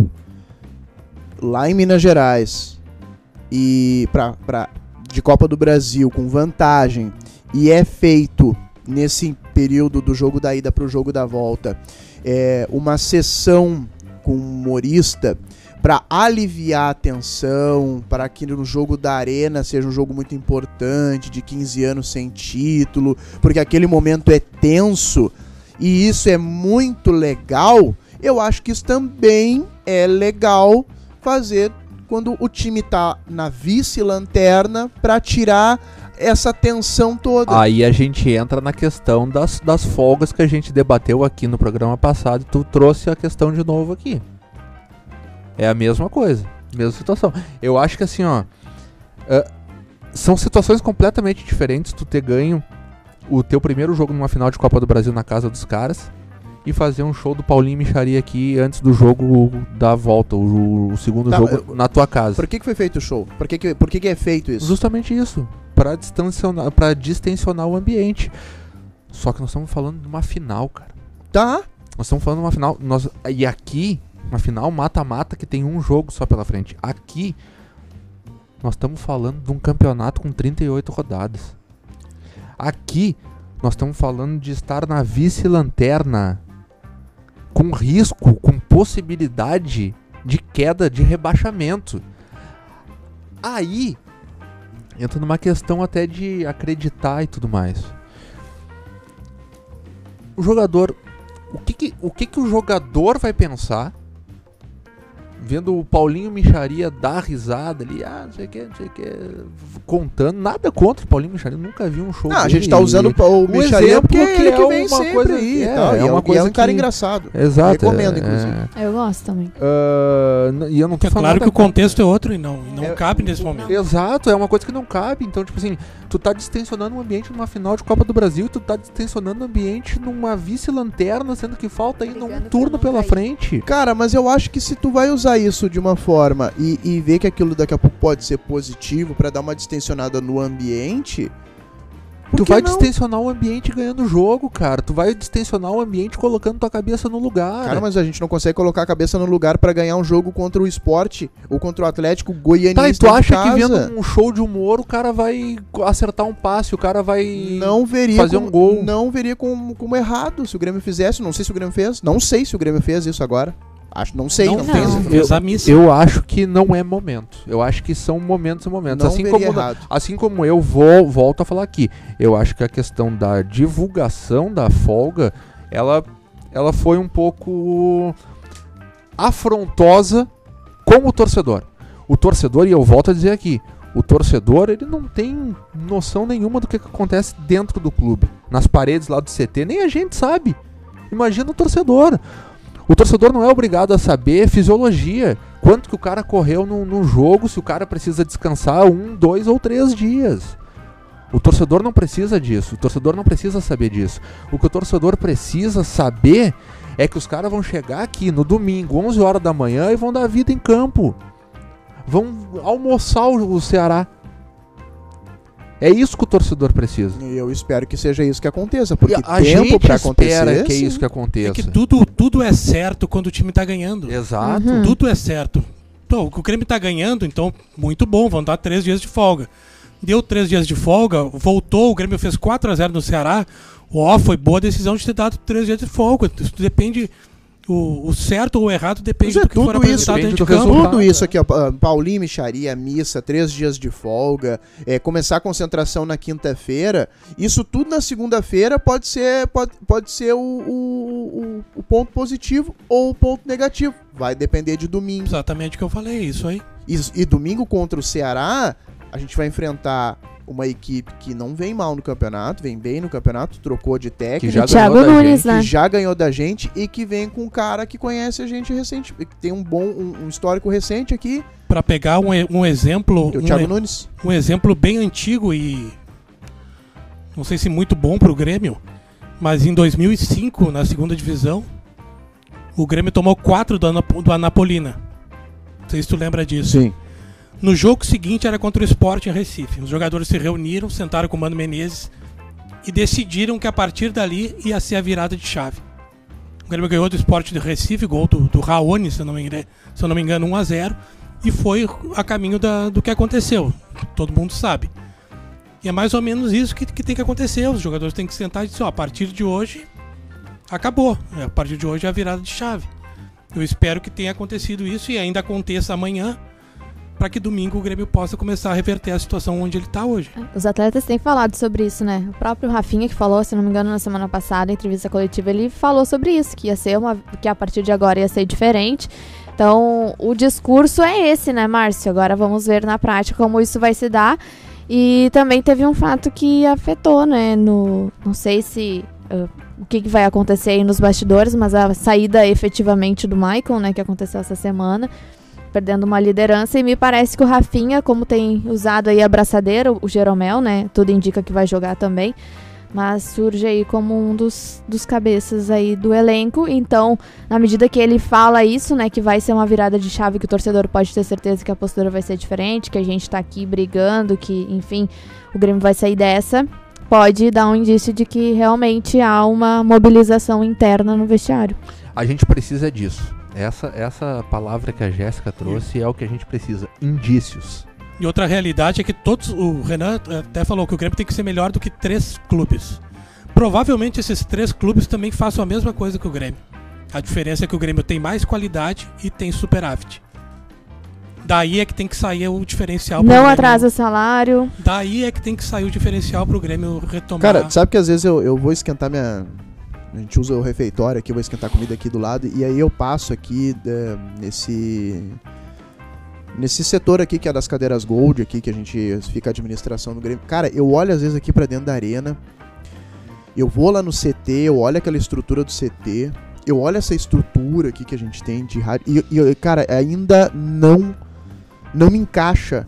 lá em Minas Gerais e pra, pra, de Copa do Brasil com vantagem e é feito nesse período do jogo da ida pro jogo da volta é, uma sessão com um humorista para aliviar a tensão, para que no jogo da arena seja um jogo muito importante, de 15 anos sem título, porque aquele momento é tenso e isso é muito legal. Eu acho que isso também é legal fazer quando o time tá na vice-lanterna para tirar essa tensão toda. Aí a gente entra na questão das, das folgas que a gente debateu aqui no programa passado e tu trouxe a questão de novo aqui. É a mesma coisa, mesma situação. Eu acho que assim, ó, Ah, são situações completamente diferentes tu ter ganho o teu primeiro jogo numa final de Copa do Brasil na casa dos caras e fazer um show do Paulinho Micharia aqui antes do jogo da volta, o, o segundo Tá, jogo eu- na tua casa. Por que, que foi feito o show? Por que, que, por que, que é feito isso? Justamente isso, para distensionar, para distensionar o ambiente. Só que nós estamos falando de uma final, cara. Tá. Nós estamos falando de uma final. Nós, e aqui, uma final mata-mata que tem um jogo só pela frente. Aqui, nós estamos falando de um campeonato com 38 rodadas. Aqui, nós estamos falando de estar na vice-lanterna. Com risco, com possibilidade de queda de rebaixamento. Aí, entra numa questão até de acreditar e tudo mais. O jogador o que que, o que que o jogador vai pensar vendo o Paulinho Micharia dar risada ali, ah, não sei o que, não sei o que, contando, nada contra o Paulinho Micharia, nunca vi um show Não, a dele gente tá usando o, o Micharia porque que ele é que vem uma sempre coisa- aí é, tal. é e uma um- e coisa é um cara que- engraçado. Exato. Recomendo, é- inclusive. Eu gosto também. N- e eu não tô É claro que o contexto é outro e não, não É- cabe nesse momento. Exato, é uma coisa que não cabe. Então, tipo assim, tu tá distensionando o ambiente numa final de Copa do Brasil, tu tá distensionando o ambiente numa vice-lanterna, sendo que falta ainda um turno pela cair. frente. Cara, mas eu acho que se tu vai usar isso de uma forma e, e ver que aquilo daqui a pouco pode ser positivo pra dar uma distensionada no ambiente, Tu vai não? distensionar o ambiente ganhando o jogo, cara. Tu vai distensionar o ambiente colocando tua cabeça no lugar. Cara, mas a gente não consegue colocar a cabeça no lugar pra ganhar um jogo contra o esporte ou contra o Atlético Goianiense Tá, e tu acha que vendo um show de humor o cara vai acertar um passe, o cara vai. não veria fazer como, um gol. não veria como, como errado se o Grêmio fizesse. Não sei se o Grêmio fez. Não sei se o Grêmio fez isso agora. Acho, não sei, não, não, tenho essa não. fez informação. a missa. Eu acho que não é momento. Eu acho que são momentos e momentos. Não assim como, errado. assim como eu vou, volto a falar aqui. Eu acho que a questão da divulgação da folga, ela, ela foi um pouco afrontosa com o torcedor. O torcedor, e eu volto a dizer aqui, o torcedor ele não tem noção nenhuma do que, que acontece dentro do clube, nas paredes lá do CT, nem a gente sabe. Imagina o torcedor. O torcedor não é obrigado a saber fisiologia. Quanto que o cara correu num, num jogo, se o cara precisa descansar um, dois ou três dias. O torcedor não precisa disso. O torcedor não precisa saber disso. O que o torcedor precisa saber é que os caras vão chegar aqui no domingo, 11 horas da manhã, e vão dar vida em campo. Vão almoçar o, Ceará. É isso que o torcedor precisa. E eu espero que seja isso que aconteça, porque E a tempo gente pra acontecer. espera que é isso que aconteça. É que tudo, tudo é certo quando o time tá ganhando. Exato. Uhum. Tudo é certo. Então, o Grêmio tá ganhando, então muito bom, vão dar três dias de folga. Deu três dias de folga, voltou, o Grêmio fez 4 a 0 no Ceará. Ó, foi boa a decisão de ter dado três dias de folga. Isso depende. O, o certo ou o errado depende é do que for tudo isso, apresentado dentro do campo. Tudo isso aqui, ó, pa- Paulinho, Micharia, missa, três dias de folga, é, começar a concentração na quinta-feira, isso tudo na segunda-feira pode ser, pode, pode ser o, o, o- o ponto positivo ou o ponto negativo. Vai depender de domingo. Exatamente o que eu falei, isso aí. E, e domingo contra o Ceará, a gente vai enfrentar uma equipe que não vem mal no campeonato, vem bem no campeonato, trocou de técnico. Que já O Thiago ganhou da Nunes, gente, né? que já ganhou da gente e que vem com um cara que conhece a gente recente, que tem um bom um, um histórico recente aqui, Pra pegar um, um exemplo. é o um Thiago Nunes. um exemplo bem antigo e não sei se muito bom pro Grêmio, mas em 2005, na segunda divisão, o Grêmio tomou 4 do, Anap do Anapolina. Não sei se tu lembra disso. Sim. No jogo seguinte era contra o Sport em Recife. Os jogadores se reuniram, sentaram com o Mano Menezes e decidiram que a partir dali ia ser a virada de chave. O Grêmio ganhou do Sport de Recife, gol do, do Raoni, se eu não me engano, se eu não me engano 1 a 0 e foi a caminho da- do que aconteceu. Todo mundo sabe. E é mais ou menos isso que, que tem que acontecer. Os jogadores têm que sentar e dizer, ó, a partir de hoje acabou. A partir de hoje é a virada de chave. Eu espero que tenha acontecido isso e ainda aconteça amanhã para que domingo o Grêmio possa começar a reverter a situação onde ele está hoje. Os atletas têm falado sobre isso, né? O próprio Rafinha, que falou, se não me engano, na semana passada, em entrevista coletiva, ele falou sobre isso, que ia ser uma. que a partir de agora ia ser diferente. Então, o discurso é esse, né, Márcio? Agora vamos ver na prática como isso vai se dar. E também teve um fato que afetou, né? No. Não sei se. ah, o que, que vai acontecer aí nos bastidores, mas a saída efetivamente do Michael, né, que aconteceu essa semana. Perdendo uma liderança e me parece que o Rafinha, como tem usado aí a braçadeira, o Jeromel, né? Tudo indica que vai jogar também. Mas surge aí como um dos, dos cabeças aí do elenco. Então, na medida que ele fala isso, né? Que vai ser uma virada de chave, que o torcedor pode ter certeza que a postura vai ser diferente, que a gente tá aqui brigando, que, enfim, o Grêmio vai sair dessa. Pode dar um indício de que realmente há uma mobilização interna no vestiário. A gente precisa disso. Essa, essa palavra que a Jéssica trouxe é o que a gente precisa. Indícios. E outra realidade é que todos. O Renan até falou que o Grêmio tem que ser melhor do que três clubes. Provavelmente esses três clubes também façam a mesma coisa que o Grêmio. A diferença é que o Grêmio tem mais qualidade e tem superávit. Daí é que tem que sair o diferencial. pro Não atrasa salário. Daí é que tem que sair o diferencial pro Grêmio retomar. Cara, sabe que às vezes eu, eu vou esquentar minha. A gente usa o refeitório aqui, eu vou esquentar a comida aqui do lado. E aí eu passo aqui é, nesse. Nesse setor aqui que é das cadeiras Gold, aqui que a gente fica a administração do Grêmio. Cara, eu olho às vezes aqui pra dentro da arena. Eu vou lá no CT, eu olho aquela estrutura do CT. Eu olho essa estrutura aqui que a gente tem de rádio. E, e cara, ainda não. Não me encaixa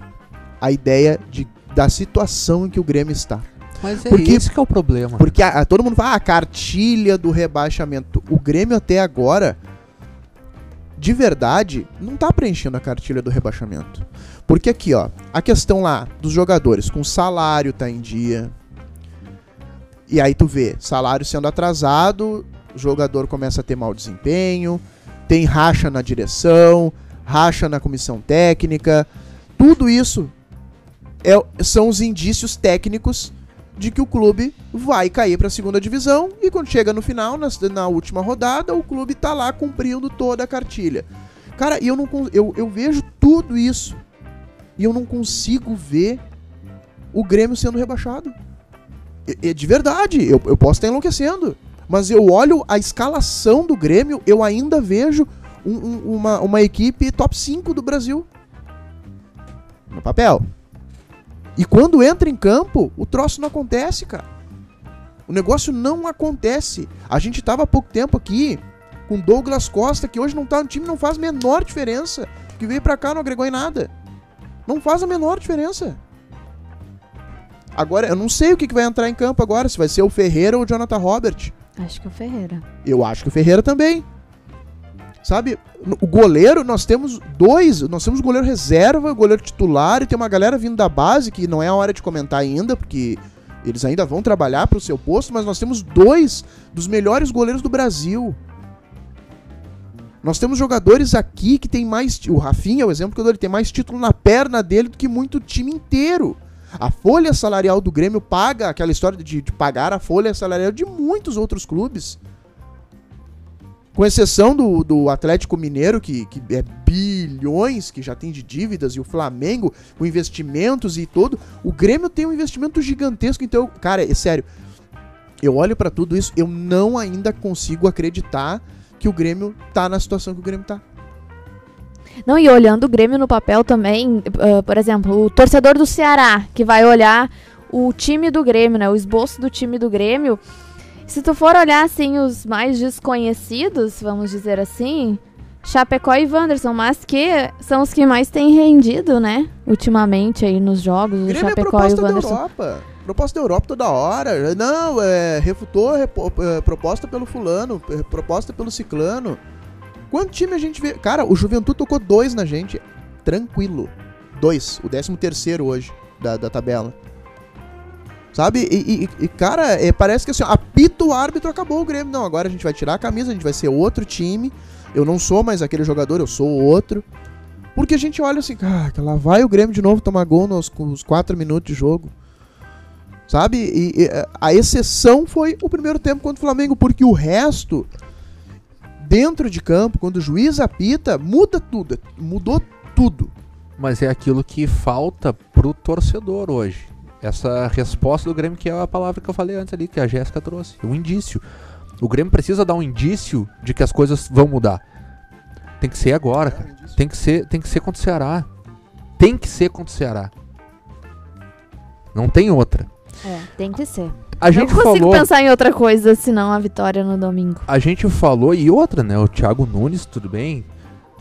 a ideia de, da situação em que o Grêmio está. Mas é Porque- esse que é o problema. Porque a- a- todo mundo fala, ah, a cartilha do rebaixamento. O Grêmio até agora, de verdade, não tá preenchendo a cartilha do rebaixamento. Porque aqui, ó, a questão lá dos jogadores, com salário tá em dia. E aí tu vê, salário sendo atrasado, o jogador começa a ter mau desempenho, tem racha na direção, racha na comissão técnica. Tudo isso é- são os indícios técnicos de que o clube vai cair para a segunda divisão e quando chega no final, na, na última rodada, o clube tá lá cumprindo toda a cartilha. Cara, eu não eu, eu vejo tudo isso e eu não consigo ver o Grêmio sendo rebaixado. É de verdade, eu, eu posso estar enlouquecendo, mas eu olho a escalação do Grêmio, eu ainda vejo um- um- uma, uma equipe top 5 do Brasil. No papel. E quando entra em campo, o troço não acontece, cara. O negócio não acontece. A gente tava há pouco tempo aqui com Douglas Costa, que hoje não tá no time, não faz a menor diferença. Que veio pra cá não agregou em nada. Não faz a menor diferença. Agora, eu não sei o que, que vai entrar em campo agora, se vai ser o Ferreira ou o Jonathan Robert. Acho que é o Ferreira. Eu acho que o Ferreira também. Sabe, o goleiro, nós temos dois. Nós temos o goleiro reserva, o goleiro titular, e tem uma galera vindo da base, que não é a hora de comentar ainda, porque eles ainda vão trabalhar pro seu posto, mas nós temos dois dos melhores goleiros do Brasil. Nós temos jogadores aqui que tem mais. O Rafinha é o exemplo que eu dou, ele tem mais título na perna dele do que muito time inteiro. A folha salarial do Grêmio paga aquela história de, de pagar a folha salarial de muitos outros clubes. Com exceção do, do Atlético Mineiro, que, que é bilhões, que já tem de dívidas, e o Flamengo, com investimentos e todo. O Grêmio tem um investimento gigantesco. Então, cara, é sério. Eu olho pra tudo isso, eu não ainda consigo acreditar que o Grêmio tá na situação que o Grêmio tá. Não, e olhando o Grêmio no papel também, ah, por exemplo, o torcedor do Ceará, que vai olhar o time do Grêmio, né? O esboço do time do Grêmio. Se tu for olhar, assim, os mais desconhecidos, vamos dizer assim, Chapecó e Wanderson, mas que são os que mais têm rendido, né? Ultimamente aí nos jogos, O é Chapecó e proposta o da Wanderson. Europa. Proposta da Europa toda hora. Não, é, refutou repo- é, proposta pelo fulano, é, proposta pelo ciclano. Quanto time a gente vê? Cara, o Juventude tocou dois na gente. Tranquilo. Dois. O décimo terceiro hoje da, da tabela. Sabe? E, e- e, cara, é, parece que assim, apita o árbitro, acabou o Grêmio. Não, agora a gente vai tirar a camisa, a gente vai ser outro time. Eu não sou mais aquele jogador, eu sou outro. Porque a gente olha assim, cara, lá vai o Grêmio de novo tomar gol nos, com os 4 minutos de jogo. Sabe? E, e, é, a exceção foi o primeiro tempo contra o Flamengo, porque o resto, dentro de campo, quando o juiz apita, muda tudo. Mudou tudo. Mas é aquilo que falta pro torcedor hoje. Essa resposta do Grêmio, que é a palavra que eu falei antes ali, que a Jéssica trouxe. Um indício. O Grêmio precisa dar um indício de que as coisas vão mudar. Tem que ser agora, cara. Tem que ser, tem que ser contra o Ceará. Tem que ser contra o Ceará. Não tem outra. É, tem que ser. A Não gente consigo falou, pensar em outra coisa senão a vitória no domingo. a gente falou e outra, né? O Thiago Nunes, tudo bem.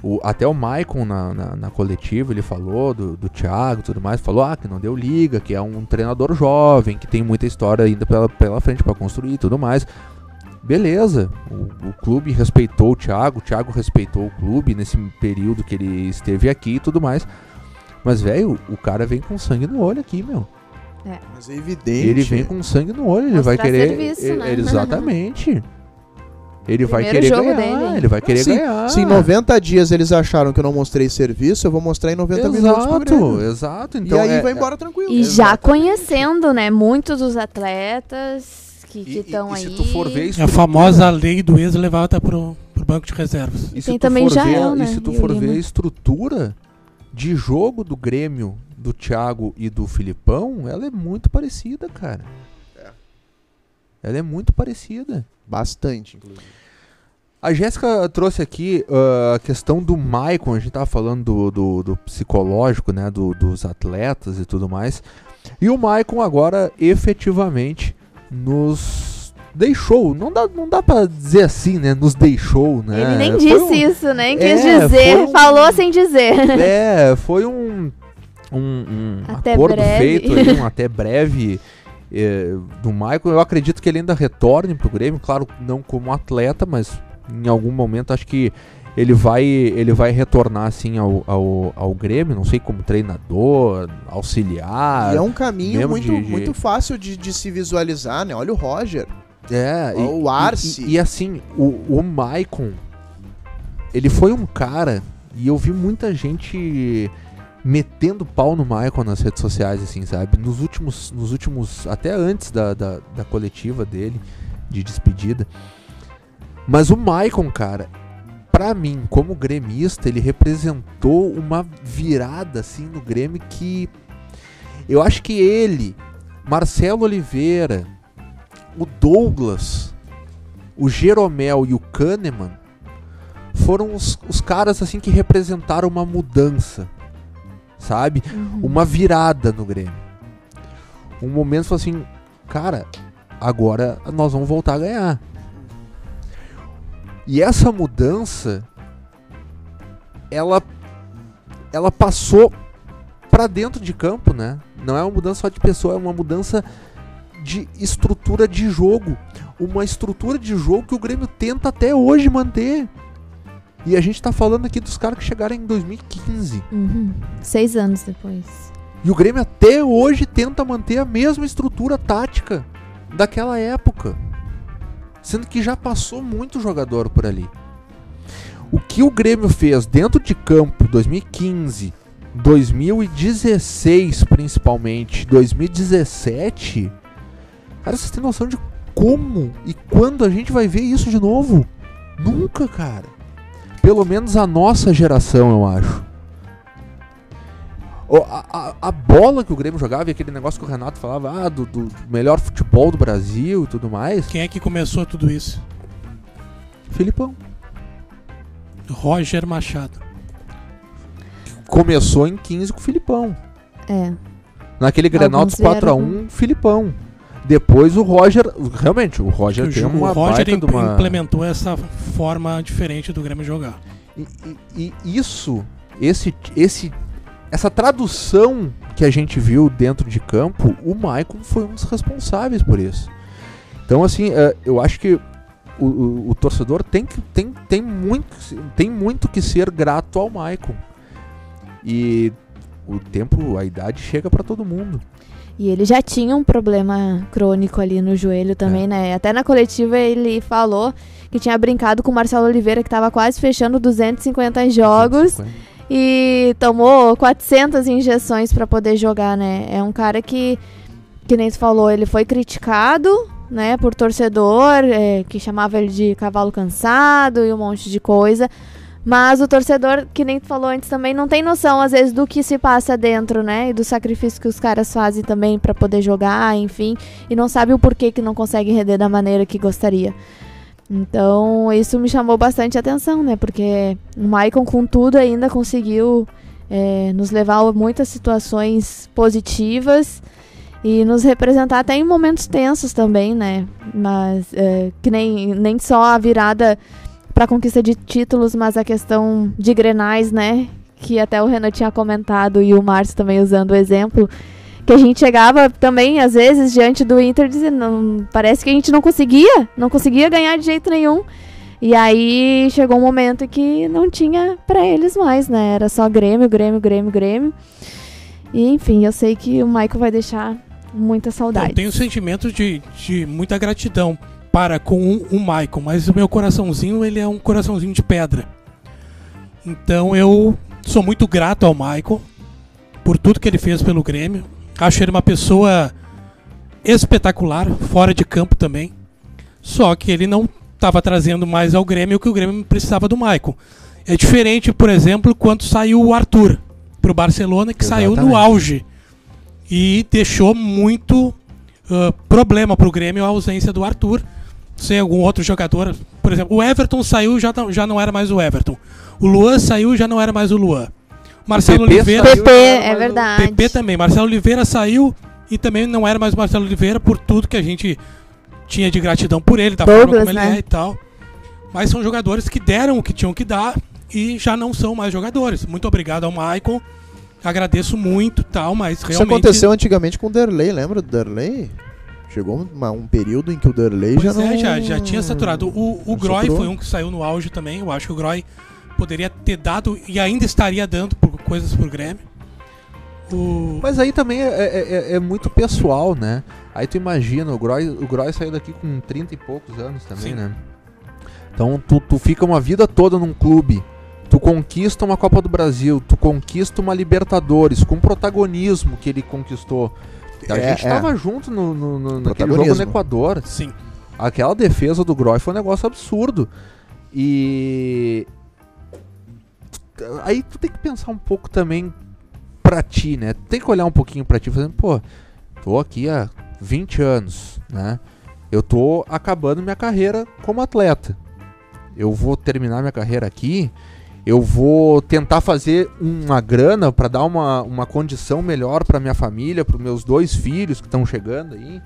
O, até o Maicon na, na, na coletiva, ele falou do, do Thiago e tudo mais, falou ah, que não deu liga, que é um treinador jovem, que tem muita história ainda pela, pela frente para construir e tudo mais. Beleza, o, o, clube respeitou o Thiago, o Thiago respeitou o clube nesse período que ele esteve aqui e tudo mais. Mas, velho, o cara vem com sangue no olho aqui, meu. É. Mas é evidente. Ele vem com sangue no olho, ele vai querer. serviço, né? Exatamente. Ele vai querer jogo ganhar, dele. ele vai querer se, ganhar. se em 90 dias eles acharam que eu não mostrei serviço, eu vou mostrar em 90 minutos pro Grêmio. Exato, exato. Então e aí é- vai embora tranquilo. E já Exatamente. conhecendo, né, muitos dos atletas que estão e aí. se tu for ver É a famosa lei do ex levada pro, pro banco de reservas. E se Tem tu também for Jael, ver, né, E se tu e for ver a estrutura de jogo do Grêmio, do Thiago e do Filipão, ela é muito parecida, cara. Ela é muito parecida. Bastante, inclusive. A Jéssica trouxe aqui ah, a questão do Maicon, a gente tava falando do, do, do psicológico, né, do- dos atletas e tudo mais. E o Maicon agora efetivamente nos deixou, não dá, não dá pra dizer assim, né, nos deixou, né. Ele nem disse um- isso, nem quis É, dizer. um- Falou sem dizer. É, foi um, um, um Até acordo breve. feito um até breve eh, do Maicon. Eu acredito que ele ainda retorne pro Grêmio, claro, não como atleta, mas em algum momento acho que ele vai, ele vai retornar assim ao, ao, ao Grêmio, não sei como treinador, auxiliar. e é um caminho muito, de- de- muito fácil de, de se visualizar, né? Olha o Roger. É, e, O Arce. E, e assim, o, o Maicon, ele foi um cara, e eu vi muita gente metendo pau no Maicon nas redes sociais, assim, sabe? Nos últimos, nos últimos até antes da, da, da coletiva dele, de despedida. Mas o Maicon, cara, pra mim, como gremista, ele representou uma virada, assim, no Grêmio que eu acho que ele, Marcelo Oliveira, o Douglas, o Jeromel e o Kahneman foram os, os caras assim que representaram uma mudança, sabe? Uhum. Uma virada no Grêmio. Um momento foi assim, cara, agora nós vamos voltar a ganhar. E essa mudança ela ela passou pra dentro de campo, né? Não é uma mudança só de pessoa, é uma mudança de estrutura de jogo. Uma estrutura de jogo que o Grêmio tenta até hoje manter. E a gente tá falando aqui dos caras que chegaram em 2015. Uhum. Seis anos depois. E o Grêmio até hoje tenta manter a mesma estrutura tática daquela época. Sendo que já passou muito jogador por ali. O que o Grêmio fez dentro de campo 2015, 2016 principalmente, 2017. Cara, vocês têm noção de como e quando a gente vai ver isso de novo? Nunca, cara. Pelo menos a nossa geração, eu acho. O- A, a- a bola que o Grêmio jogava e aquele negócio que o Renato falava ah, do, do melhor futebol do Brasil e tudo mais. Quem é que começou tudo isso? Filipão. Roger Machado. Começou em 15 com o Filipão. É. Naquele Grenal dos 4x1, Filipão. Depois o Roger. Realmente, o Roger tem uma o Roger imp- uma... implementou essa forma diferente do Grêmio jogar. E, e- e isso, esse, esse, essa tradução que a gente viu dentro de campo, o Maicon foi um dos responsáveis por isso. Então, assim, é, eu acho que o, o- o torcedor tem, que, tem, tem, muito, tem muito que ser grato ao Maicon. E o tempo, a idade chega pra todo mundo. E ele já tinha um problema crônico ali no joelho também, É. né? Até na coletiva ele falou que tinha brincado com o Marcelo Oliveira, que tava quase fechando 250 jogos. 150. e tomou 400 injeções pra poder jogar, né? É um cara que, que nem tu falou, ele foi criticado, né, por torcedor, é, que chamava ele de cavalo cansado e um monte de coisa. Mas o torcedor, que nem tu falou antes também, não tem noção, às vezes, do que se passa dentro, né? E do sacrifício que os caras fazem também pra poder jogar, enfim. E não sabe o porquê que não consegue render da maneira que gostaria. Então, isso me chamou bastante atenção, né? Porque o Maicon, com tudo, ainda conseguiu é, nos levar a muitas situações positivas e nos representar até em momentos tensos também, né? Mas é, que nem, nem só a virada pra conquista de títulos, mas a questão de grenais, né? Que até o Renan tinha comentado e o Márcio também usando o exemplo. Que a gente chegava também, às vezes, diante do Inter, dizendo, parece que a gente não conseguia, não conseguia ganhar de jeito nenhum. E aí chegou um momento que não tinha pra eles mais, né? Era só Grêmio, Grêmio, Grêmio, Grêmio. E enfim, eu sei que o Michael vai deixar muita saudade. Eu tenho sentimento de, de muita gratidão para com o, Michael, mas o meu coraçãozinho, ele é um coraçãozinho de pedra. Então eu sou muito grato ao Michael por tudo que ele fez pelo Grêmio. Acho ele uma pessoa espetacular, fora de campo também. Só que ele não estava trazendo mais ao Grêmio o que o Grêmio precisava do Michael. É diferente, por exemplo, quando saiu o Arthur para o Barcelona, que saiu no Exatamente. auge e deixou muito ah, problema para o Grêmio a ausência do Arthur. Sem algum outro jogador, por exemplo, o Everton saiu já não, já não era mais o Everton. O Luan saiu já não era mais o Luan. Marcelo PP Oliveira, saiu, PP, é verdade. PP também. Marcelo Oliveira saiu e também não era mais o Marcelo Oliveira por tudo que a gente tinha de gratidão por ele, da forma Douglas, como ele né? é e tal. Mas são jogadores que deram o que tinham que dar e já não são mais jogadores. Muito obrigado ao Michael. Agradeço muito tal, mas Isso realmente. aconteceu antigamente com o Derlei, lembra do Derlei? Chegou uma- um período em que o Derlei Pois já não... é, já, já tinha saturado. O, o Groy saturou. foi um que saiu no auge também. Eu acho que o Groy poderia ter dado e ainda estaria dando por coisas pro Grêmio. O... Mas aí também é, é- é- é muito pessoal, né? Aí tu imagina, o Groy, o Groy saiu daqui com 30 e poucos anos também, Sim. né? Então tu, tu fica uma vida toda num clube, tu conquista uma Copa do Brasil, tu conquista uma Libertadores, com o protagonismo que ele conquistou. A É, gente é. tava junto no, no- no- naquele jogo no Equador. Sim. Aquela defesa do Groy foi um negócio absurdo. E. Aí tu tem que pensar um pouco também pra ti, né? Tem que olhar um pouquinho pra ti, fazendo, pô, tô aqui há 20 anos, né? Eu tô acabando minha carreira como atleta. Eu vou terminar minha carreira aqui. Eu vou tentar fazer uma grana pra dar uma, uma condição melhor pra minha família, pros meus dois filhos que estão chegando aí.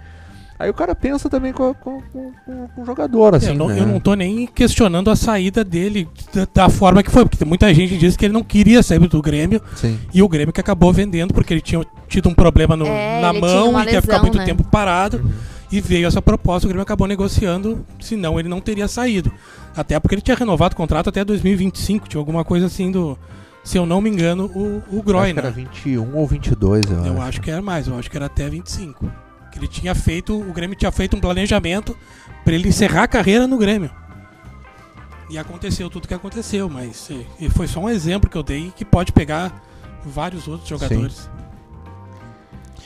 Aí o cara pensa também com, com, com- com- o jogador, assim, eu, não, né? eu não tô nem questionando a saída dele da, da forma que foi, porque muita gente disse que ele não queria sair do Grêmio Sim. e o Grêmio que acabou vendendo porque ele tinha tido um problema no- É, na mão e que ia ficar lesão, muito né? tempo parado. E veio essa proposta, o Grêmio acabou negociando, senão ele não teria saído. Até porque ele tinha renovado o contrato até 2025, tinha alguma coisa assim do. Se eu não me engano, o, o que era né? 21 ou 22, eu, Eu acho. acho que era mais, eu acho que era até 25. Que ele tinha feito, o Grêmio tinha feito um planejamento para ele encerrar a carreira no Grêmio. E aconteceu tudo que aconteceu, mas e foi só um exemplo que eu dei que pode pegar vários outros jogadores.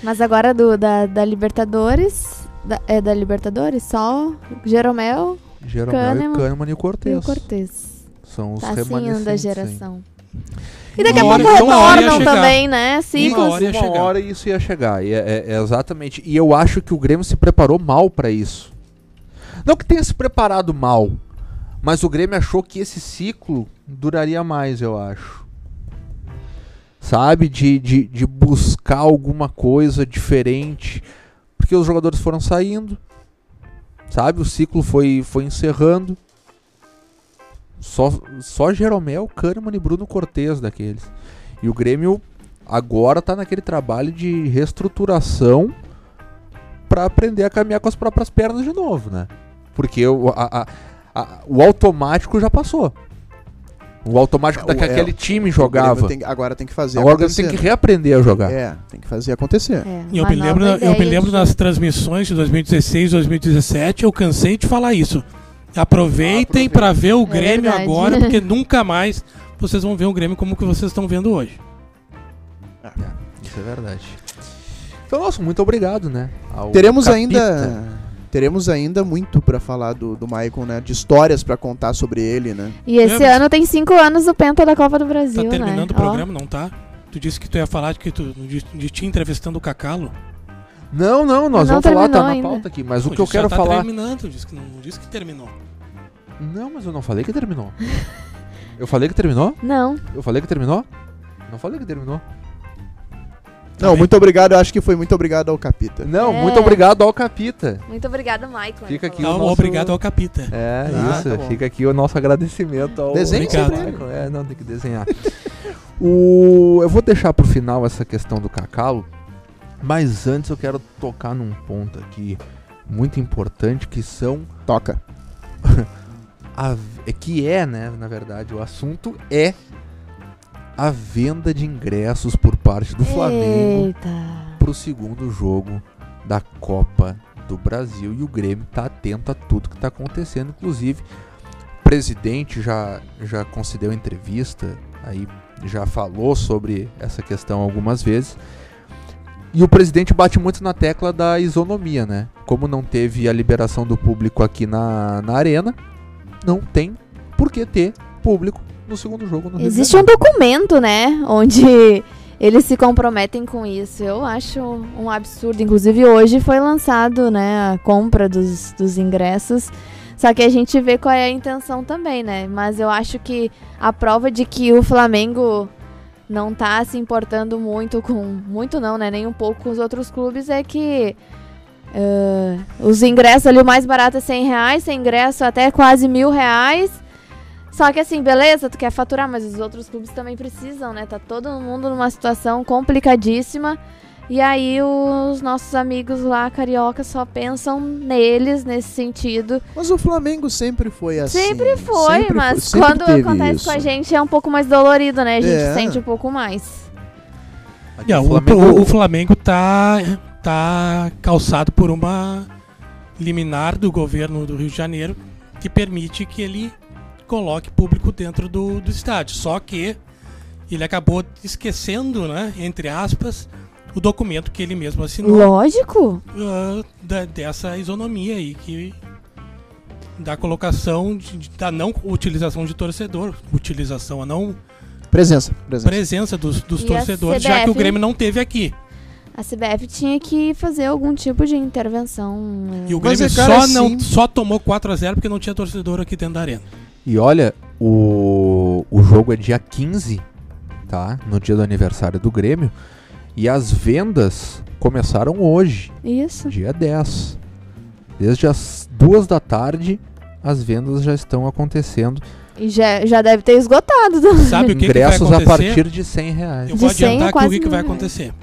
Mas agora do, da, da Libertadores. Da- é da Libertadores? Só Jeromel Jeromel Kahneman e Kahneman e o e Cortez. o Cortez. São os Tá assim remanescentes. da geração. E daqui a pouco retornam também, né? E Ciclos. Uma hora ia uma hora isso ia chegar. E é, é- é exatamente. E eu acho que o Grêmio se preparou mal pra isso. Não que tenha se preparado mal, mas o Grêmio achou que esse ciclo duraria mais, eu acho. Sabe? De, de, de buscar alguma coisa diferente. Porque os jogadores foram saindo. Sabe? O ciclo foi, foi encerrando. Só, só Jeromel, Kahneman e Bruno Cortez daqueles. E o Grêmio agora tá naquele trabalho de reestruturação para aprender a caminhar com as próprias pernas de novo, né? Porque o, a- a- a- o automático já passou. O automático É, daquele é, time jogava. Tem- agora tem que fazer Agora o Grêmio acontecer. tem que reaprender a jogar. É, tem que fazer acontecer. É, E eu uma me lembro, eu me lembro de- nas transmissões de 2016, 2017, eu cansei de falar isso. Aproveitem Aproveita. para ver o É Grêmio agora, porque nunca mais vocês vão ver o Grêmio como que vocês estão vendo hoje. Isso é verdade. Então, nossa, muito obrigado, né? ao Teremos Capita. ainda teremos ainda muito pra falar do, do Michael, né? De histórias pra contar sobre ele, né? E esse É, ano tem cinco anos o Penta da Copa do Brasil, Tá terminando né? o programa, não tá? Tu disse que tu ia falar de que tu de, de ti entrevistando o Cacalo. Não, não, nós Não vamos falar, tá terminou na ainda. pauta aqui. Mas o Pô, que eu quero tá falar. terminando, disse que não disse que terminou. Não, mas eu não falei que terminou. Eu falei que terminou? Não. Eu falei que terminou? Não falei que terminou. Tá Não, muito obrigado. Eu acho que foi muito obrigado ao Capita. Não, É. muito obrigado ao Capita. Muito obrigada, Michael. Fica aqui Não, o nosso- obrigado ao Capita. É, Ah, isso. tá bom. Fica aqui o nosso agradecimento ao Desenhe Obrigado. ele. Michael. É, não, tem que desenhar. o, eu vou deixar pro final essa questão do cacau, mas antes eu quero tocar num ponto aqui muito importante que são Toca. a, é que é, né, na verdade, o assunto é a venda de ingressos por parte do Flamengo Eita. pro segundo jogo da Copa do Brasil e o Grêmio tá atento a tudo que tá acontecendo, inclusive o presidente já já concedeu entrevista, aí já falou sobre essa questão algumas vezes. E o presidente bate muito na tecla da isonomia, né? Como não teve a liberação do público aqui na, na arena, não tem por que ter público no segundo jogo no Existe um documento, né? Onde eles se comprometem com isso. Eu acho um absurdo. Inclusive, hoje foi lançado, né? A compra dos, dos ingressos. Só que a gente vê qual é a intenção também, né? Mas eu acho que a prova de que o Flamengo não tá se importando muito com. Muito não, né? Nem um pouco com os outros clubes é que. ah, os ingressos ali, o mais barato é 100 reais, sem ingresso até quase mil reais. Só que assim, beleza, tu quer faturar, mas os outros clubes também precisam, né? Tá todo mundo numa situação complicadíssima. E aí os nossos amigos lá, carioca, só pensam neles nesse sentido. Mas o Flamengo sempre foi assim. sempre foi, Sempre mas sempre quando acontece isso. com a gente é um pouco mais dolorido, né? A gente É. sente um pouco mais. O o, Flamengo- o- o Flamengo tá, tá calçado por uma liminar do governo do Rio de Janeiro que permite que ele coloque público dentro do, do estádio. Só que ele acabou esquecendo, né, entre aspas, o documento que ele mesmo assinou Lógico. ah, da- dessa isonomia aí que da colocação de- de- da não utilização de torcedor, utilização a não Presença, presença. presença dos, dos a torcedores, já que o CBF? Grêmio não teve aqui. A CBF tinha que fazer algum tipo de intervenção. né? E o Mas Grêmio é, cara, só, assim- não, só tomou 4x0 porque não tinha torcedor aqui dentro da arena. E olha, o, o jogo é dia 15, tá? No dia do aniversário do Grêmio. E as vendas começaram hoje, Isso. dia 10. Desde as duas da tarde, as vendas já estão acontecendo. E já, já deve ter esgotado. também. Sabe o que, que vai Ingressos a acontecer? partir de 100 reais. Eu De vou 100 adiantar aqui o que, que vai acontecer.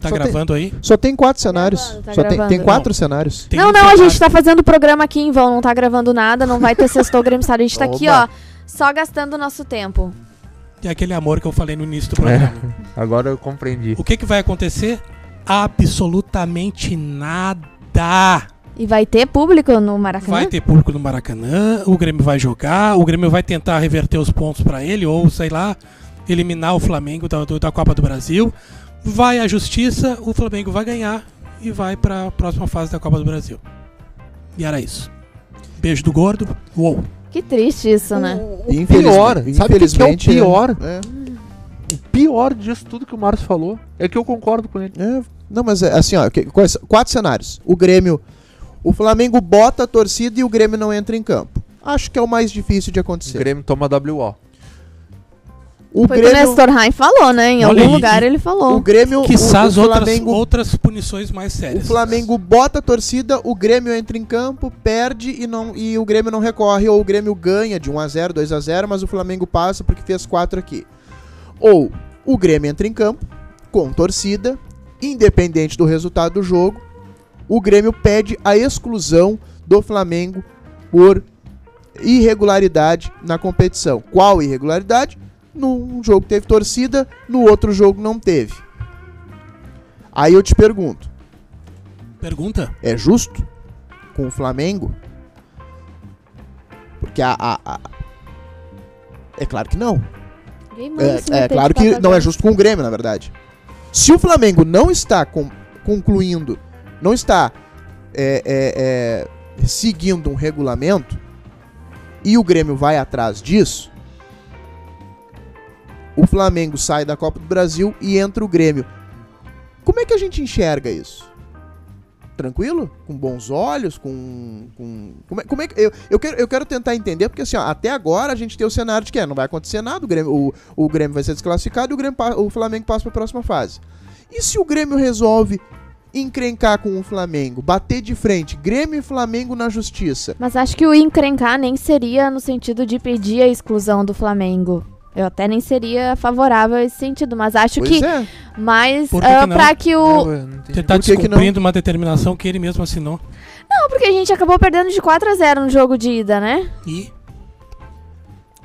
Tá Só tem- gravando aí? Só tem quatro cenários. Gravando, tá Só tem, tem gravando. quatro cenários. Tem não, um não, a gente tá fazendo o programa aqui em vão, não tá gravando nada, não vai ter sextou Grêmio Estado. A gente tá aqui, ó, Oba. só gastando o nosso tempo. É aquele amor que eu falei no início do programa. Agora eu compreendi. O que, que vai acontecer? Absolutamente nada. E vai ter público no Maracanã? Vai ter público no Maracanã, o Grêmio vai jogar, o Grêmio vai tentar reverter os pontos pra ele, ou sei lá, eliminar o Flamengo da, da Copa do Brasil. Vai à justiça, o Flamengo vai ganhar e vai pra próxima fase da Copa do Brasil. E era isso. Beijo do gordo. Uou. Que triste isso, né? O Infelizmente- pior, sabe o que é o infelizmente, pior? É, O pior disso tudo que o Márcio falou é que eu concordo com ele. é. Não, mas é assim, ó, quatro cenários. O Grêmio, o Flamengo bota a torcida e o Grêmio não entra em campo. Acho que é o mais difícil de O acontecer. Grêmio toma WO. O Foi o que o Grêmio, Nestor Raim falou, né? Em Olha algum aí, lugar ele falou. o Grêmio, Quiçá o, o outras, Flamengo, outras punições mais o sérias. Flamengo bota a torcida, o Grêmio entra em campo, perde e, não, e o Grêmio não recorre. Ou o Grêmio ganha de 1x0, 2x0, mas o Flamengo passa porque fez 4 aqui. Ou o Grêmio entra em campo, com torcida, independente do resultado do jogo, o Grêmio pede a exclusão do Flamengo por irregularidade na competição. Qual irregularidade? Num jogo teve torcida, no outro jogo não teve. Aí eu te pergunto, Pergunta? é justo com o Flamengo? Porque a. a- a- É claro que não. É, é claro que papagaio. não é justo com o Grêmio, na verdade. Se o Flamengo não está com- concluindo, não está é, é, é, seguindo um regulamento e o Grêmio vai atrás disso, o Flamengo sai da Copa do Brasil e entra o Grêmio. Como é que a gente enxerga isso? Tranquilo? Com bons olhos? Com. com como, é, como é que. Eu, eu, quero, eu quero tentar entender, porque assim, ó, até agora a gente tem o cenário de que é, não vai acontecer nada, o Grêmio, o, o Grêmio vai ser desclassificado e o, Grêmio, o Flamengo passa para a próxima fase. E se o Grêmio resolve encrencar com o Flamengo, bater de frente, Grêmio e Flamengo na justiça? Mas acho que o encrencar nem seria no sentido de pedir a exclusão do Flamengo. Eu até nem seria favorável a esse sentido, mas acho Pois que é. mais Por que ah, que pra que o. Eu, eu. Você tá descumprindo uma determinação que ele mesmo assinou. Não, porque a gente acabou perdendo de 4 a 0 no jogo de ida, né? E,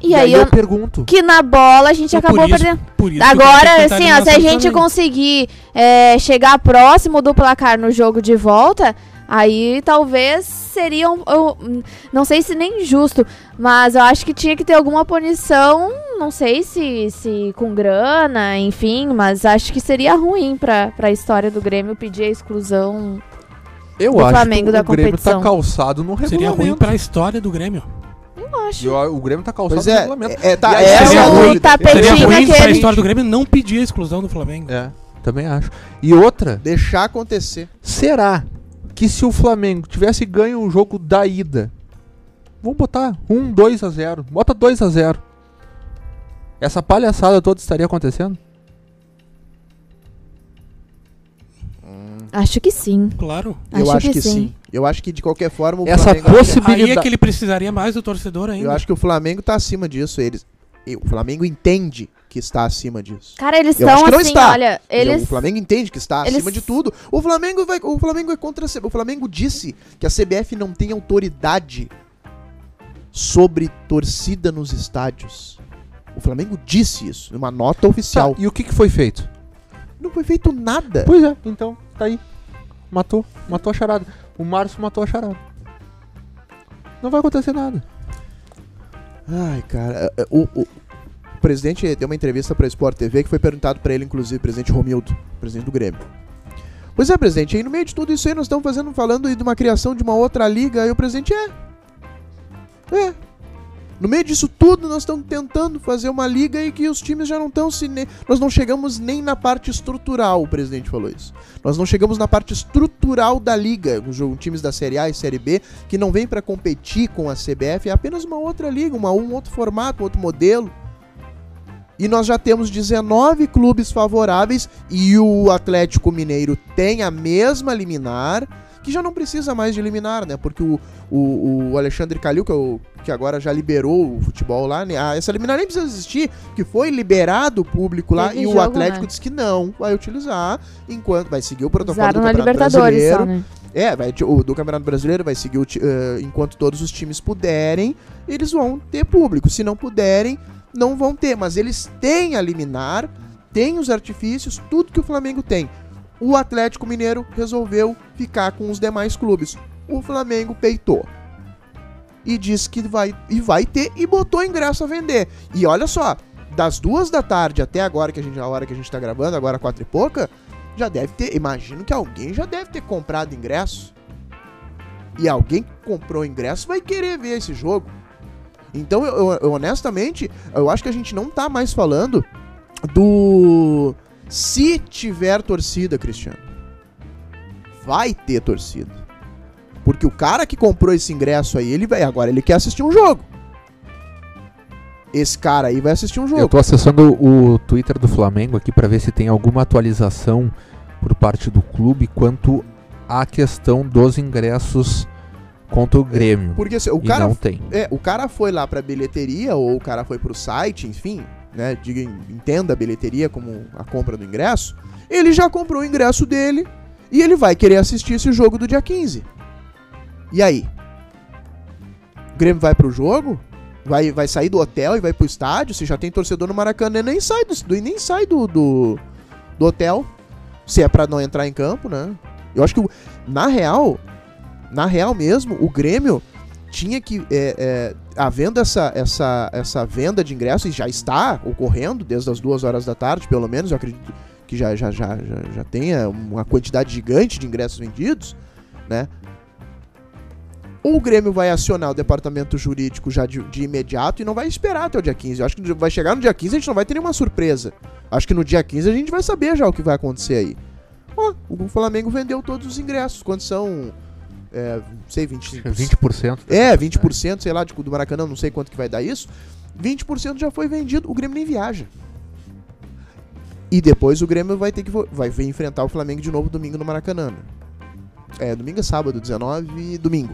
E, aí, eu eu- pergunto. que na bola a gente Então, por acabou isso- perdendo. por isso que eu Agora, assim, ó, se a gente Flamengo. conseguir é, chegar próximo do placar no jogo de volta, aí talvez seria um, um- Não sei se nem justo, mas eu acho que tinha que ter alguma punição. Não sei se, se com grana, enfim, mas acho que seria ruim pra, pra história do Grêmio pedir a exclusão. Eu do acho Flamengo que da o Grêmio competição. tá calçado no Seria regulamento. ruim pra história do Grêmio. Eu acho. Eu- o Grêmio tá calçado Pois no é, regulamento. é, é, tá, aí, seria é a ruim, o Seria ruim pra aquele- história do Grêmio não pedir a exclusão do Flamengo. É, também acho. E outra, Deixar acontecer. será que se o Flamengo tivesse ganho o jogo da ida, vamos botar 1, 2 a 0, bota 2 a 0. Essa palhaçada toda estaria acontecendo? Acho que sim. Claro. Eu acho que sim. Eu acho que de qualquer forma o Essa Flamengo. possi- Aí é Possibilidade- que ele precisaria mais do torcedor ainda. Eu acho que o Flamengo tá acima disso. Eles, o Flamengo entende que está acima disso. Cara, eles Eu estão que não assim, está. olha, eles. O Flamengo entende que está eles- acima de tudo. O Flamengo vai, o Flamengo é contra o Flamengo disse que a CBF não tem autoridade sobre torcida nos estádios. O Flamengo disse isso numa nota oficial. Tá, e o que, que foi feito? Não foi feito nada. Pois é, então, tá aí. Matou, matou a charada. O Márcio matou a charada. Não vai acontecer nada. Ai, cara, é, é, o, o- o presidente deu uma entrevista pra Sport TV que foi perguntado pra ele, inclusive, presidente Romildo, presidente do Grêmio. Pois é, presidente, aí no meio de tudo isso aí nós estamos fazendo, falando de uma criação de uma outra liga, aí o presidente é. É. No meio disso tudo, nós estamos tentando fazer uma liga e que os times já não estão se. ne- Nós não chegamos nem na parte estrutural, o presidente falou isso. Nós não chegamos na parte estrutural da liga, os times da Série A e Série B, que não vem para competir com a CBF, é apenas uma outra liga, uma, um outro formato, um outro modelo. E nós já temos 19 clubes favoráveis e o Atlético Mineiro tem a mesma liminar, que já não precisa mais de liminar, né? Porque o, o, o Alexandre Calil, que, é o- que agora já liberou o futebol lá, né? Ah, essa liminar nem precisa existir, que foi liberado o público lá e o jogo, Atlético né? disse que não vai utilizar enquanto vai seguir o protocolo Usaram do na Campeonato Brasileiro. só, né? É, vai, o do Campeonato Brasileiro vai seguir o eh, enquanto todos os times puderem, eles vão ter público. Se não puderem, não vão ter. Mas eles têm a liminar, têm os artifícios, tudo que o Flamengo tem. O Atlético Mineiro resolveu ficar com os demais clubes. O Flamengo peitou. E disse que vai, e vai ter e botou ingresso a vender. E olha só, das duas da tarde até agora, que a, gente, a hora que a gente tá gravando, agora quatro e pouca, já deve ter. Imagino que alguém já deve ter comprado ingresso. E alguém que comprou ingresso vai querer ver esse jogo. Então, eu, eu- honestamente, eu acho que a gente não tá mais falando do. Se tiver torcida, Cristiano. Vai ter torcida. Porque o cara que comprou esse ingresso aí, ele vai. Agora ele quer assistir um jogo. Esse cara aí vai assistir um jogo. Eu tô acessando o Twitter do Flamengo aqui pra ver se tem alguma atualização por parte do clube quanto à questão dos ingressos contra o Grêmio. Porque assim, o cara não tem. É, o cara foi lá pra bilheteria, ou o cara foi pro site, enfim, né? Diga, entenda a bilheteria como a compra do ingresso. Ele já comprou o ingresso dele e ele vai querer assistir esse jogo do dia 15. E aí? O Grêmio vai pro jogo? Vai, vai sair do hotel e vai pro estádio? Se já tem torcedor no Maracanã, nem sai do, nem sai do, do, do hotel. Se é pra não entrar em campo, né? Eu acho que, na real, na real mesmo, o Grêmio tinha que é, é, havendo essa, essa, essa venda de ingressos e já está ocorrendo desde as duas horas da tarde, pelo menos, eu acredito que já, já, já, já, já tenha uma quantidade gigante de ingressos vendidos, né? Ou o Grêmio vai acionar o departamento jurídico já de, de imediato e não vai esperar até o dia 15. Eu acho que vai chegar no dia 15 a gente não vai ter nenhuma surpresa. Acho que no dia 15 a gente vai saber já o que vai acontecer aí. Ó, o Flamengo vendeu todos os ingressos. Quantos são? É, não sei, 25%. 20%. É, 20%, sei lá, de, do Maracanã, não sei quanto que vai dar isso. 20% já foi vendido, o Grêmio nem viaja. E depois o Grêmio vai ter que vai enfrentar o Flamengo de novo domingo no Maracanã. né? É, domingo é sábado, 19 e domingo.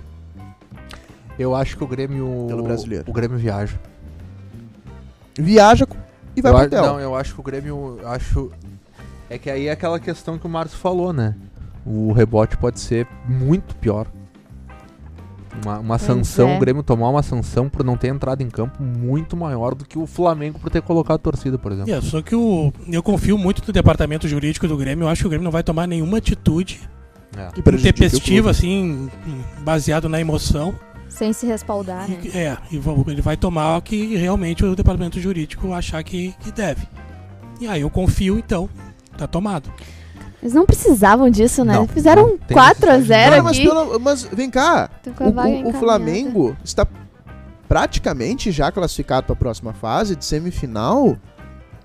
Eu acho que o Grêmio. Pelo brasileiro. O Grêmio viaja. Viaja e vai eu pro hotel. Não, eu acho que o Grêmio. Acho. É que aí é aquela questão que o Márcio falou, né? O rebote pode ser muito pior. Uma, uma sanção, é. o Grêmio tomar uma sanção por não ter entrado em campo muito maior do que o Flamengo por ter colocado a torcida, por exemplo. É, só que o, eu confio muito no departamento jurídico do Grêmio. Eu acho que o Grêmio não vai tomar nenhuma atitude É. Intempestiva, assim, baseado na emoção. Sem se respaldar, né? E- É, e ele vai tomar o que realmente o departamento jurídico achar que, que deve. E aí eu confio, então, tá tomado. Eles não precisavam disso, né? Não, Fizeram não tem 4 a necessidade. 0 Cara, mas, aqui. pelo- mas vem cá, o, o- o. Flamengo está praticamente já classificado para a próxima fase de semifinal.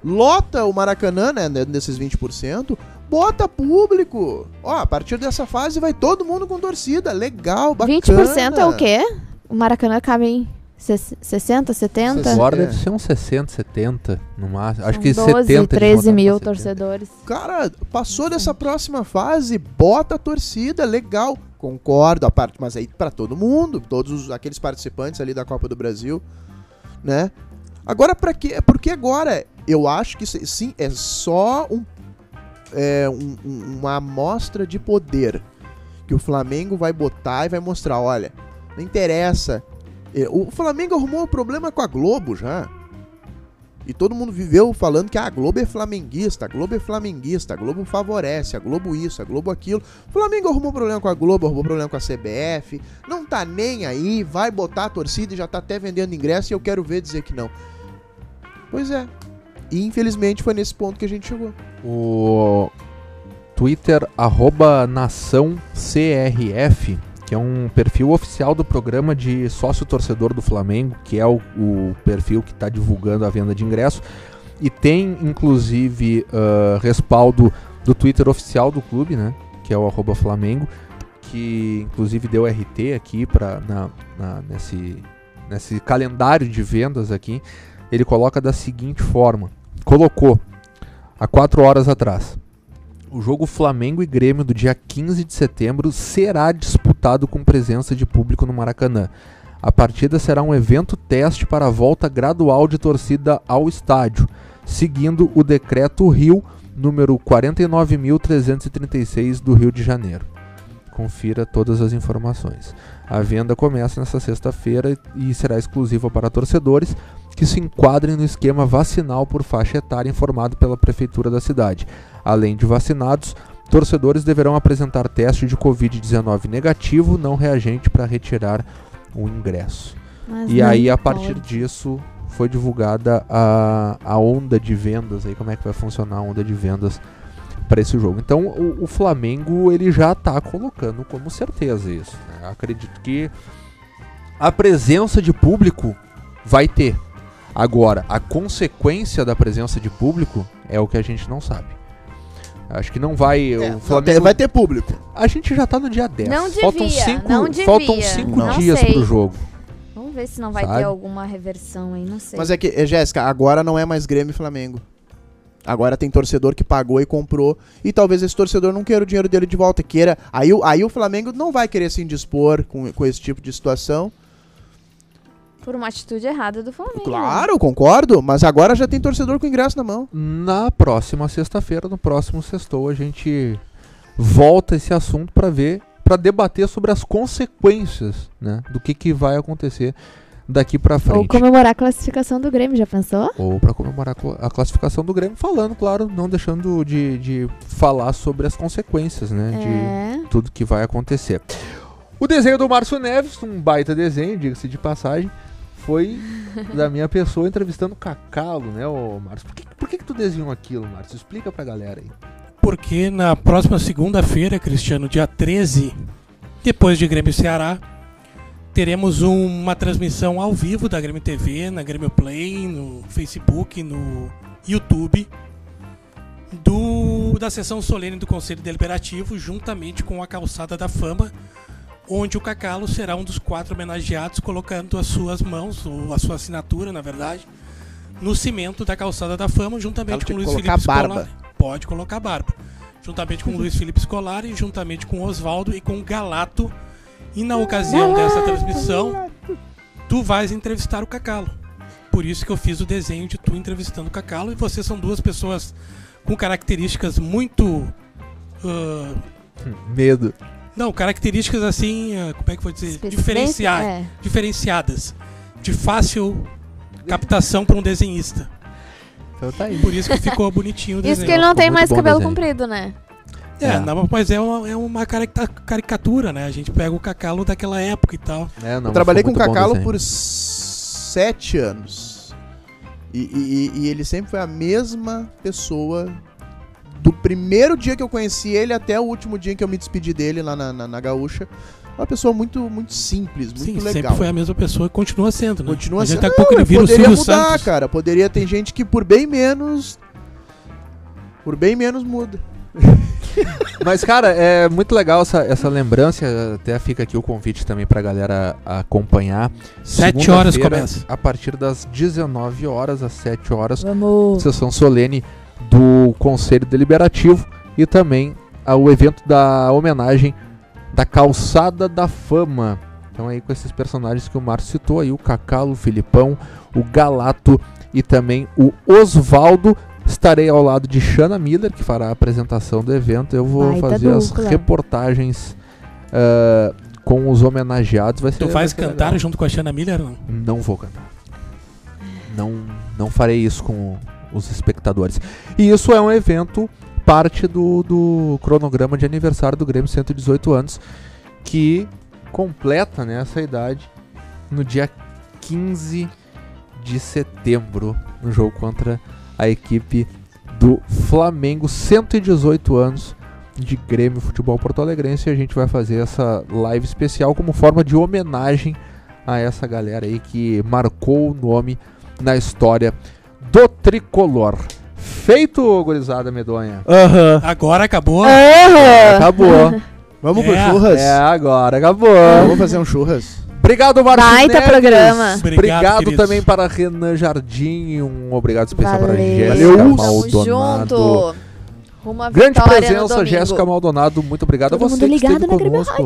Lota o Maracanã, né, desses 20%, bota público. Ó, a partir dessa fase vai todo mundo com torcida, legal, bacana. 20% é o quê? O Maracanã cabe em 60, 70? Agora É. deve ser uns 60, 70 no máximo. Acho São que 12, 70. eles 13 botaram mil pra 70. torcedores. Cara, passou dessa próxima fase, bota a torcida, legal. Concordo, a parte, mas aí pra todo mundo, todos os- aqueles participantes ali da Copa do Brasil, né? Agora pra quê? Porque agora eu acho que sim é só um, é, um- um- uma amostra de poder que o Flamengo vai botar e vai mostrar, olha, não interessa. É, O Flamengo arrumou um problema com a Globo já. E todo mundo viveu falando que ah, a Globo é flamenguista, a Globo é flamenguista, a Globo favorece, a Globo isso, a Globo aquilo. O Flamengo arrumou problema com a Globo, arrumou problema com a CBF, não tá nem aí, vai botar a torcida e já tá até vendendo ingresso e eu quero ver dizer que não. Pois é. E infelizmente foi nesse ponto que a gente chegou. O Twitter, arroba nação CRF, que é um perfil oficial do programa de sócio torcedor do Flamengo, que é o, o perfil que está divulgando a venda de ingresso. E tem, inclusive, ah, respaldo do Twitter oficial do clube, né? Que é o Flamengo, que inclusive deu RT aqui na- nesse, nesse calendário de vendas aqui. Ele coloca da seguinte forma: colocou há quatro horas atrás. O jogo Flamengo e Grêmio do dia 15 de setembro será disputado com presença de público no Maracanã. A partida será um evento teste para a volta gradual de torcida ao estádio, seguindo o decreto Rio número 49.336 do Rio de Janeiro. Confira todas as informações. A venda começa nesta sexta-feira e será exclusiva para torcedores que se enquadrem no esquema vacinal por faixa etária informado pela prefeitura da cidade. Além de vacinados, torcedores deverão apresentar teste de Covid-19 negativo não reagente para retirar o ingresso. Mas E aí, a partir pode. disso, foi divulgada a, a onda de vendas, aí como é que vai funcionar a onda de vendas para esse jogo. Então, o, o Flamengo ele já está colocando como certeza isso. né? Acredito que a presença de público vai ter. Agora, a consequência da presença de público é o que a gente não sabe. Acho que não vai. É, o Flamengo vai ter público. a gente já tá no dia 10. Não faltam devia, cinco, não devia. faltam cinco Não dias sei. pro jogo. Vamos ver se não vai Sabe? ter alguma reversão aí, não sei. Mas é que, é, Jéssica, agora não é mais Grêmio e Flamengo. Agora tem torcedor que pagou e comprou. E talvez esse torcedor não queira o dinheiro dele de volta. Queira. Aí, o- aí o Flamengo não vai querer se indispor com, com esse tipo de situação. Por uma atitude errada do Flamengo. Claro, concordo. Mas agora já tem torcedor com ingresso na mão. Na próxima sexta-feira, no próximo sextou, a gente volta esse assunto para ver, para debater sobre as consequências, né, do que, que vai acontecer daqui para Ou frente. comemorar a classificação do Grêmio, já pensou? Ou para comemorar a cla- a classificação do Grêmio, falando, claro, não deixando de, de falar sobre as consequências, né, de É. tudo que vai acontecer. O desenho do Márcio Neves, um baita desenho, diga-se de passagem, foi da minha pessoa entrevistando o Cacalo, né, ô Márcio? Por que, por que, que tu desenhou aquilo, Márcio? Explica pra galera aí. Porque na próxima segunda-feira, Cristiano, dia 13, depois de Grêmio Ceará, teremos um- uma transmissão ao vivo da Grêmio TV, na Grêmio Play, no Facebook, no YouTube, do, da sessão solene do Conselho Deliberativo, juntamente com a Calçada da Fama, onde o Cacalo será um dos quatro homenageados, colocando as suas mãos, ou a sua assinatura, na verdade, no cimento da Calçada da Fama, juntamente com tinha Luiz Felipe barba. Scolari. pode colocar barba. Juntamente com o Luiz Felipe Scolari, juntamente com o Oswaldo e com o Galato. E na ocasião dessa transmissão, tu vais entrevistar o Cacalo. Por isso que eu fiz o desenho de tu entrevistando o Cacalo. E vocês são duas pessoas com características muito. ah, Medo. Não, características assim, ah, como é que eu vou dizer? Diferenciar, É. diferenciadas. De fácil captação para um desenhista. Então tá aí. Por isso que ficou bonitinho o Isso desenho. que ele não ficou tem mais cabelo desenho. comprido, né? É, É. não, mas é uma, é uma caricatura, né? A gente pega o Cacalo daquela época e tal. É, não, Eu trabalhei com o Cacalo por sete anos. E- e- e ele sempre foi a mesma pessoa. Do primeiro dia que eu conheci ele até o último dia que eu me despedi dele lá na, na, na Gaúcha. Uma pessoa muito, muito simples, muito Sim, legal. sempre foi a mesma pessoa e continua sendo, né? Continua gente sendo. Daqui a pouco Não, ele vira o poderia Silvio mudar, Santos. cara. Poderia ter gente que por bem menos. Por bem menos muda. Mas, cara, é muito legal essa, essa lembrança. Até fica aqui o convite também pra galera acompanhar. Sete horas começa. A partir das 19 horas às 7 horas, Vamos. sessão solene do Conselho Deliberativo e também ao evento da homenagem da Calçada da Fama. Então aí com esses personagens que o Márcio citou aí, o Cacalo, o Filipão, o Galato e também o Osvaldo. Estarei ao lado de Shana Miller, que fará a apresentação do evento. Eu vou Baita fazer as dupla. reportagens ah, com os homenageados. Vai ser, Tu vai faz ser cantar legal. junto com a Xana Miller, não? Não vou cantar. Não, não farei isso com os espectadores. E isso é um evento, parte do, do cronograma de aniversário do Grêmio 118 anos, que completa né, essa idade no dia 15 de setembro, no jogo contra a equipe do Flamengo. 118 anos de Grêmio Futebol Porto Alegrense. E a gente vai fazer essa live especial como forma de homenagem a essa galera aí que marcou o nome na história do tricolor. Feito, gurizada medonha. Aham. Agora acabou. Acabou. Vamos pro É, churras? é, agora acabou. Vamos fazer um churras. Obrigado, Marcos Baita Neves. programa. Obrigado, Obrigado também para Renan Jardim. Um obrigado especial para Valeu. Jéssica Valeu. Tamo Maldonado. junto. Rumo à Grande presença. Jéssica Maldonado. Muito obrigado Todo a você que ligado esteve conosco.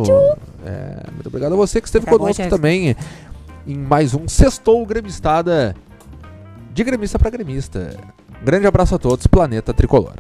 É, muito obrigado a você que esteve Acabou, conosco Jéssica. também em mais um Sextou Gremistada de gremista para gremista. Grande abraço a todos, Planeta Tricolor.